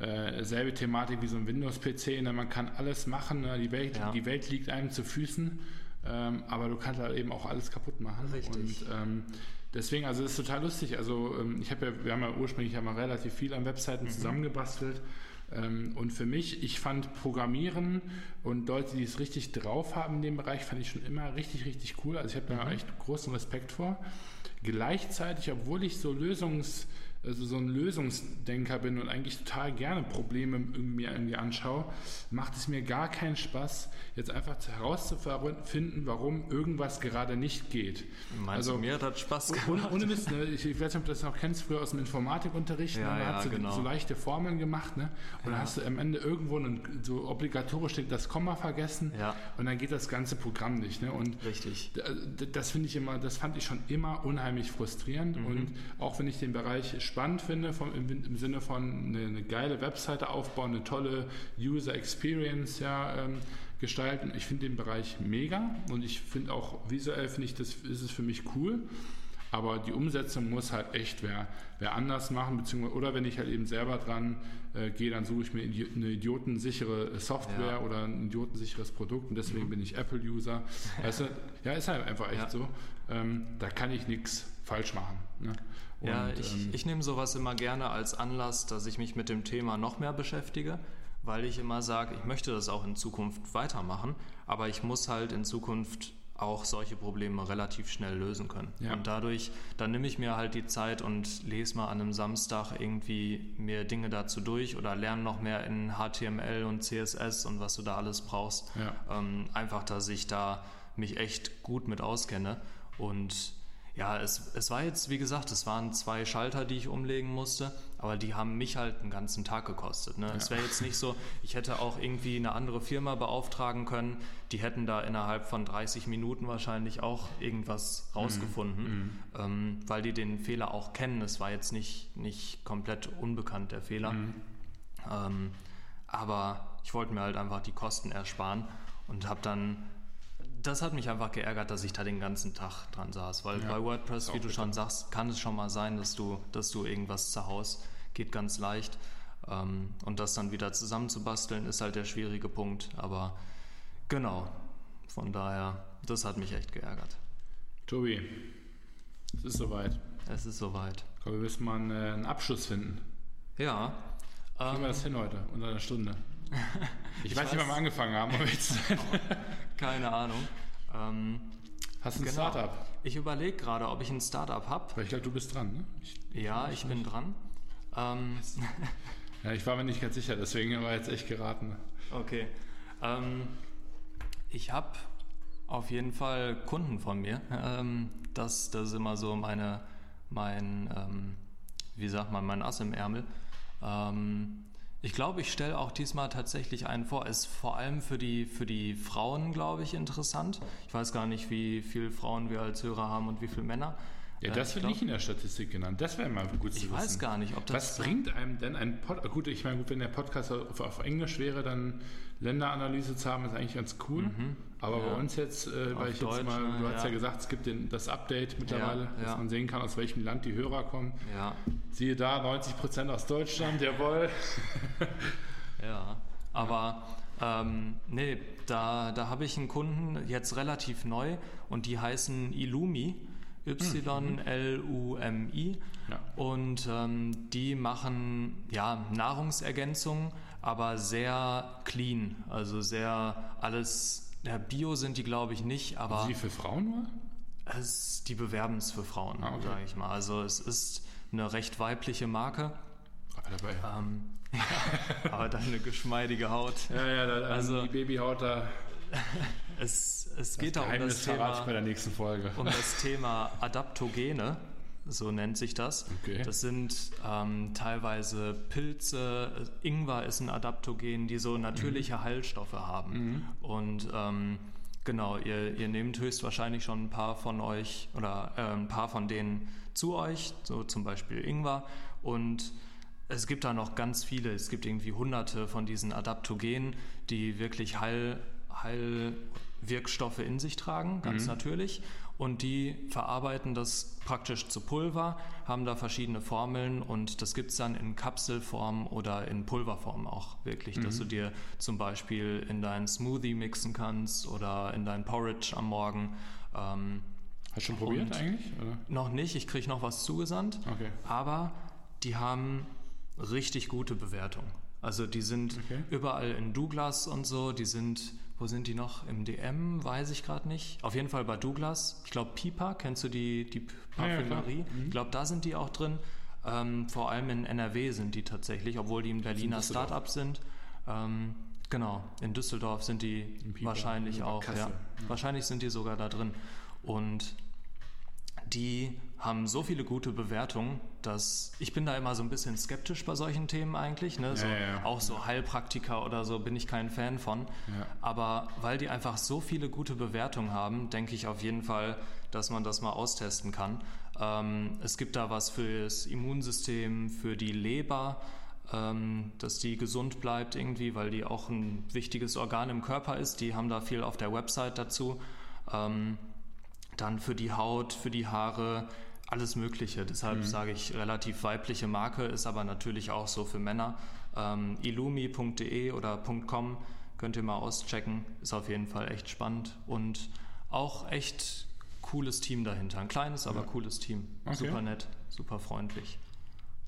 äh, selbe Thematik wie so ein Windows-PC. Ne? Man kann alles machen, ne? die, Welt, ja. die Welt liegt einem zu Füßen, ähm, aber du kannst halt eben auch alles kaputt machen. Richtig. Und, ähm, deswegen, also es ist total lustig. Also ähm, ich habe ja, wir haben ja ursprünglich ja mal relativ viel an Webseiten mhm. zusammengebastelt. Ähm, und für mich, ich fand Programmieren und Leute, die es richtig drauf haben in dem Bereich, fand ich schon immer richtig, richtig cool. Also ich habe da mhm. echt großen Respekt vor. Gleichzeitig, obwohl ich so Lösungs- also so ein Lösungsdenker bin und eigentlich total gerne Probleme mir irgendwie anschaue, macht es mir gar keinen Spaß, jetzt einfach herauszufinden, warum irgendwas gerade nicht geht. Meinst also, du, mir hat das Spaß gemacht? Ohne, ohne Mist, ne? ich, ich, weiß nicht, ob du das noch kennst, früher aus dem Informatikunterricht, ja, ne? man ja, hat so, genau. so, leichte Formeln gemacht ne? und ja. dann hast du am Ende irgendwo einen, so obligatorisch das Komma vergessen ja. und dann geht das ganze Programm nicht. Ne? Und Richtig. Das finde ich immer, das fand ich schon immer unheimlich frustrierend mhm. und auch wenn ich den Bereich spannend finde, vom, im, im, Sinne von eine, eine, geile Webseite aufbauen, eine tolle User Experience ja, ähm, gestalten. Ich finde den Bereich mega und ich finde auch visuell finde ich das ist es für mich cool. Aber die Umsetzung muss halt echt wer, wer anders machen, beziehungsweise oder wenn ich halt eben selber dran äh, gehe, dann suche ich mir eine idiotensichere Software ja. oder ein idiotensicheres Produkt und deswegen mhm. bin ich Apple-User. Du, ja, ist halt einfach echt ja. so. Ähm, da kann ich nichts falsch machen. Ne? Und, ja, ich, ähm, ich nehme sowas immer gerne als Anlass, dass ich mich mit dem Thema noch mehr beschäftige, weil ich immer sage, ich möchte das auch in Zukunft weitermachen, aber ich muss halt in Zukunft auch solche Probleme relativ schnell lösen können. Ja. Und dadurch, dann nehme ich mir halt die Zeit und lese mal an einem Samstag irgendwie mir Dinge dazu durch oder lerne noch mehr in HTML und CSS und was du da alles brauchst. Ja. Ähm, einfach, dass ich da mich echt gut mit auskenne und ja, es, es war jetzt, wie gesagt, es waren zwei Schalter, die ich umlegen musste, aber die haben mich halt einen ganzen Tag gekostet. Ne? Ja. Es wäre jetzt nicht so, ich hätte auch irgendwie eine andere Firma beauftragen können, die hätten da innerhalb von 30 Minuten wahrscheinlich auch irgendwas rausgefunden, mhm. mhm. ähm, weil die den Fehler auch kennen. Es war jetzt nicht, nicht komplett unbekannt, der Fehler. Mhm. Ähm, aber ich wollte mir halt einfach die Kosten ersparen und habe dann das hat mich einfach geärgert, dass ich da den ganzen Tag dran saß. Weil ja, bei WordPress, wie du schon sagst, kann es schon mal sein, dass du, dass du irgendwas zerhaust. Geht ganz leicht. Ähm, und das dann wieder zusammenzubasteln, ist halt der schwierige Punkt. Aber genau, von daher, das hat mich echt geärgert. Tobi, es ist soweit. Es ist soweit. Glaube, wir müssen mal einen, äh, einen Abschluss finden. Ja. Kriegen wir Ähm, das hin heute, unter einer Stunde? Ich, Ich weiß nicht, weiß- wann wir angefangen haben, aber jetzt keine Ahnung. Ähm, hast du ein Genau. Startup. ich überlege gerade, ob ich ein Startup habe. Weil ich glaube, du bist dran, ne? Ich, Ja, ich bin dran. Ähm, ja, ich war mir nicht ganz sicher, deswegen war jetzt echt geraten. okay. Ähm, ich habe auf jeden Fall Kunden von mir. Ähm, das, das ist immer so meine, mein, ähm, wie sagt man, mein Ass im Ärmel. Ähm, ich glaube, ich stelle auch diesmal tatsächlich einen vor. Ist vor allem für die, für die Frauen, glaube ich, interessant. Ich weiß gar nicht, wie viele Frauen wir als Hörer haben und wie viele Männer. Ja, Äh, das ich wird glaub- nicht in der Statistik genannt. Das wäre mal gut zu Ich wissen. weiß gar nicht, ob das. Was bringt einem denn ein Podcast? Gut, ich meine, gut, wenn der Podcast auf, auf Englisch wäre, dann Länderanalyse zu haben, ist eigentlich ganz cool. Aber. Ja. bei uns jetzt, äh, weil ich jetzt Deutsch, mal, du ne, hast ja ja. gesagt, es gibt den, das Update mittlerweile, Ja, dass ja. man sehen kann, aus welchem Land die Hörer kommen. Ja, Siehe da, 90% aus Deutschland, jawohl. ja. Aber ähm, nee, da, da habe ich einen Kunden jetzt relativ neu und die heißen Illumi. Y-L-U-M-I. Ja. Und ähm, die machen ja Nahrungsergänzung, aber sehr clean. Also sehr alles. Ja, Bio sind die, glaube ich, nicht, aber. Sie für Frauen nur? Es, die bewerben es für Frauen, Ah, okay. sage ich mal. Also es ist eine recht weibliche Marke, Aber dabei. ähm, ja, aber dann eine geschmeidige Haut. Ja, ja, da, also die Babyhaut da. Es, es geht da um das ich bei Thema, der nächsten Folge. um das Thema Adaptogene, so nennt sich das. Okay. Das sind ähm, teilweise Pilze, Ingwer ist ein Adaptogen, die so natürliche Heilstoffe haben. Und ähm, genau, ihr, ihr nehmt höchstwahrscheinlich schon ein paar von euch oder äh, ein paar von denen zu euch, so zum Beispiel Ingwer. Und es gibt da noch ganz viele, es gibt irgendwie hunderte von diesen Adaptogenen, die wirklich Heil, Heilwirkstoffe in sich tragen, ganz natürlich. Und die verarbeiten das praktisch zu Pulver, haben da verschiedene Formeln und das gibt es dann in Kapselform oder in Pulverform auch wirklich, dass du dir zum Beispiel in deinen Smoothie mixen kannst oder in dein Porridge am Morgen. Ähm, Hast du schon probiert eigentlich? Oder? noch nicht, ich kriege noch was zugesandt, Okay. aber die haben richtig gute Bewertungen. Also die sind Okay. überall in Douglas und so, die sind, wo sind die noch? Im DM, weiß ich gerade nicht. Auf jeden Fall bei Douglas. Ich glaube Pipa, kennst du die, die Ja, ja, klar. Parfümerie? ich glaube, da sind die auch drin. Ähm, vor allem in NRW sind die tatsächlich, obwohl die ein Berliner. Start-up sind. Ähm, genau, in Düsseldorf sind die wahrscheinlich in auch. Ja. Wahrscheinlich sind die sogar da drin. Und die haben so viele gute Bewertungen, dass ich bin da immer so ein bisschen skeptisch bei solchen Themen eigentlich. Ne? So, Ja, ja, ja. Auch so Heilpraktiker oder so bin ich kein Fan von. Aber weil die einfach so viele gute Bewertungen haben, denke ich auf jeden Fall, dass man das mal austesten kann. Ähm, es gibt da was für das Immunsystem, für die Leber, ähm, dass die gesund bleibt irgendwie, weil die auch ein wichtiges Organ im Körper ist. Die haben da viel auf der Website dazu. Ähm, dann für die Haut, für die Haare, alles Mögliche. Deshalb sage ich relativ weibliche Marke, ist aber natürlich auch so für Männer. Ähm, illumi.de oder .com könnt ihr mal auschecken. Ist auf jeden Fall echt spannend und auch echt cooles Team dahinter. Ein kleines, aber cooles Team. Okay. Super nett, super freundlich.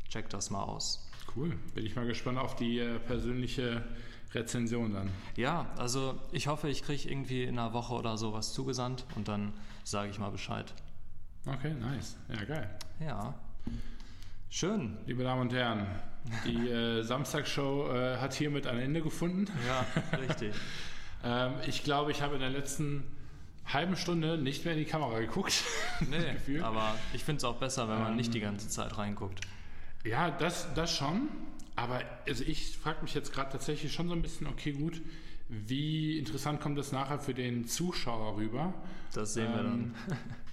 Checkt das mal aus. Cool. Bin ich mal gespannt auf die äh, persönliche Rezension dann. Ja, also ich hoffe, ich kriege irgendwie in einer Woche oder so was zugesandt und dann sage ich mal Bescheid. Okay, nice. Ja, geil. Ja. Schön. Liebe Damen und Herren, die äh, Samstagsshow äh, hat hiermit ein Ende gefunden. Ja, richtig. Ähm, ich glaube, ich habe in der letzten halben Stunde nicht mehr in die Kamera geguckt. Nee, aber ich finde es auch besser, wenn man Ähm, nicht die ganze Zeit reinguckt. Ja, das, das schon. Aber also ich frage mich jetzt gerade tatsächlich schon so ein bisschen, okay, gut, wie interessant kommt das nachher für den Zuschauer rüber? Das sehen wir dann.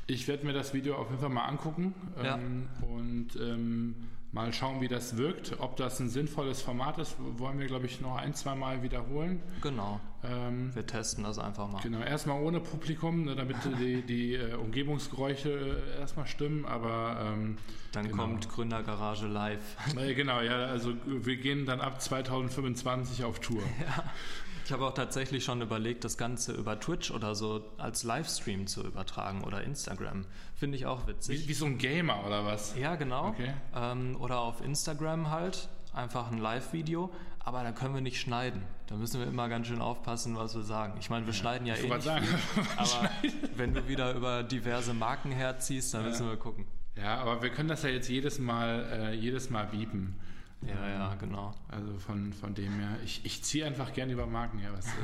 Ich werde mir das Video auf jeden Fall mal angucken Ja. ähm, und ähm, mal schauen, wie das wirkt. Ob das ein sinnvolles Format ist, wollen wir, glaube ich, noch ein, zwei Mal wiederholen. Genau. Ähm, wir testen das einfach mal. Genau, erstmal ohne Publikum, ne, damit die, die äh, Umgebungsgeräusche äh, erstmal stimmen, aber ähm, dann genau. kommt Gründergarage live. Äh, genau, ja, also wir gehen dann ab 2025 auf Tour. Ja. Ich habe auch tatsächlich schon überlegt, das Ganze über Twitch oder so als Livestream zu übertragen oder Instagram. Finde ich auch witzig. Wie, wie, so ein Gamer oder was? Ja, genau. Okay. Ähm, oder auf Instagram halt einfach ein Live-Video, aber da können wir nicht schneiden. Da müssen wir immer ganz schön aufpassen, was wir sagen. Ich meine, wir ja, schneiden ja eh nicht sagen. Viel, aber wenn du wieder über diverse Marken herziehst, dann ja. müssen wir gucken. Ja, aber wir können das ja jetzt jedes Mal, äh, jedes Mal biepen. Ja, ja, genau. Also von, von dem her, ich, ich ziehe einfach gerne über Marken her. Es ist,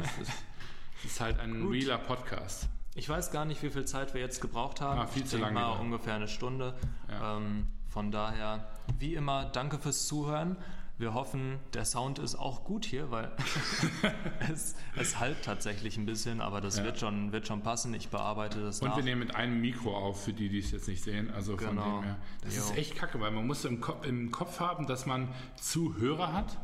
es ist halt ein Gut. realer Podcast. Ich weiß gar nicht, wie viel Zeit wir jetzt gebraucht haben. Ah, viel ich zu lange. Mal ungefähr eine Stunde. Ja. Ähm, von daher, wie immer, danke fürs Zuhören. Wir hoffen, der Sound ist auch gut hier, weil es, es halt tatsächlich ein bisschen, aber das ja. wird, schon, wird schon passen. Ich bearbeite das Und nach. wir nehmen mit einem Mikro auf, für die, die es jetzt nicht sehen. Also von genau. dem her. Das jo. ist echt kacke, weil man muss im, Kopf, im Kopf haben, dass man Zuhörer hat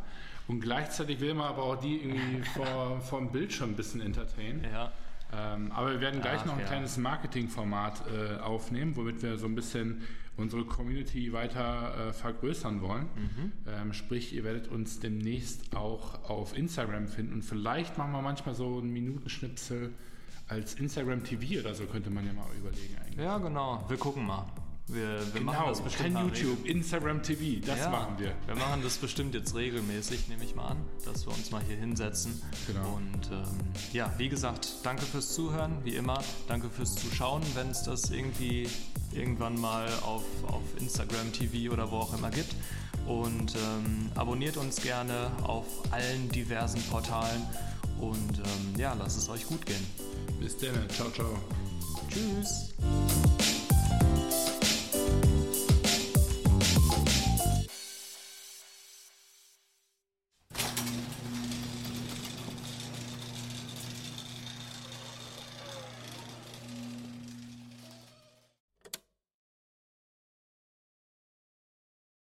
und gleichzeitig will man aber auch die irgendwie vor, vor dem Bildschirm ein bisschen entertainen. Ja. Ähm, aber wir werden gleich Ach, noch ein ja. kleines Marketingformat äh, aufnehmen, womit wir so ein bisschen unsere Community weiter äh, vergrößern wollen. Mhm. Ähm, sprich, ihr werdet uns demnächst auch auf Instagram finden und vielleicht machen wir manchmal so einen Minutenschnipsel als Instagram TV oder so, könnte man ja mal überlegen eigentlich. Ja, genau. Wir gucken mal. Wir, wir genau, machen das bestimmt. Kein YouTube, Instagram TV, das ja, machen wir. Wir machen das bestimmt jetzt regelmäßig, nehme ich mal an, dass wir uns mal hier hinsetzen. Genau. Und ähm, ja, wie gesagt, danke fürs Zuhören, wie immer. Danke fürs Zuschauen, wenn es das irgendwie irgendwann mal auf, auf Instagram TV oder wo auch immer gibt. Und ähm, abonniert uns gerne auf allen diversen Portalen. Und ähm, ja, lasst es euch gut gehen. Bis dann. Ciao, ciao. Tschüss.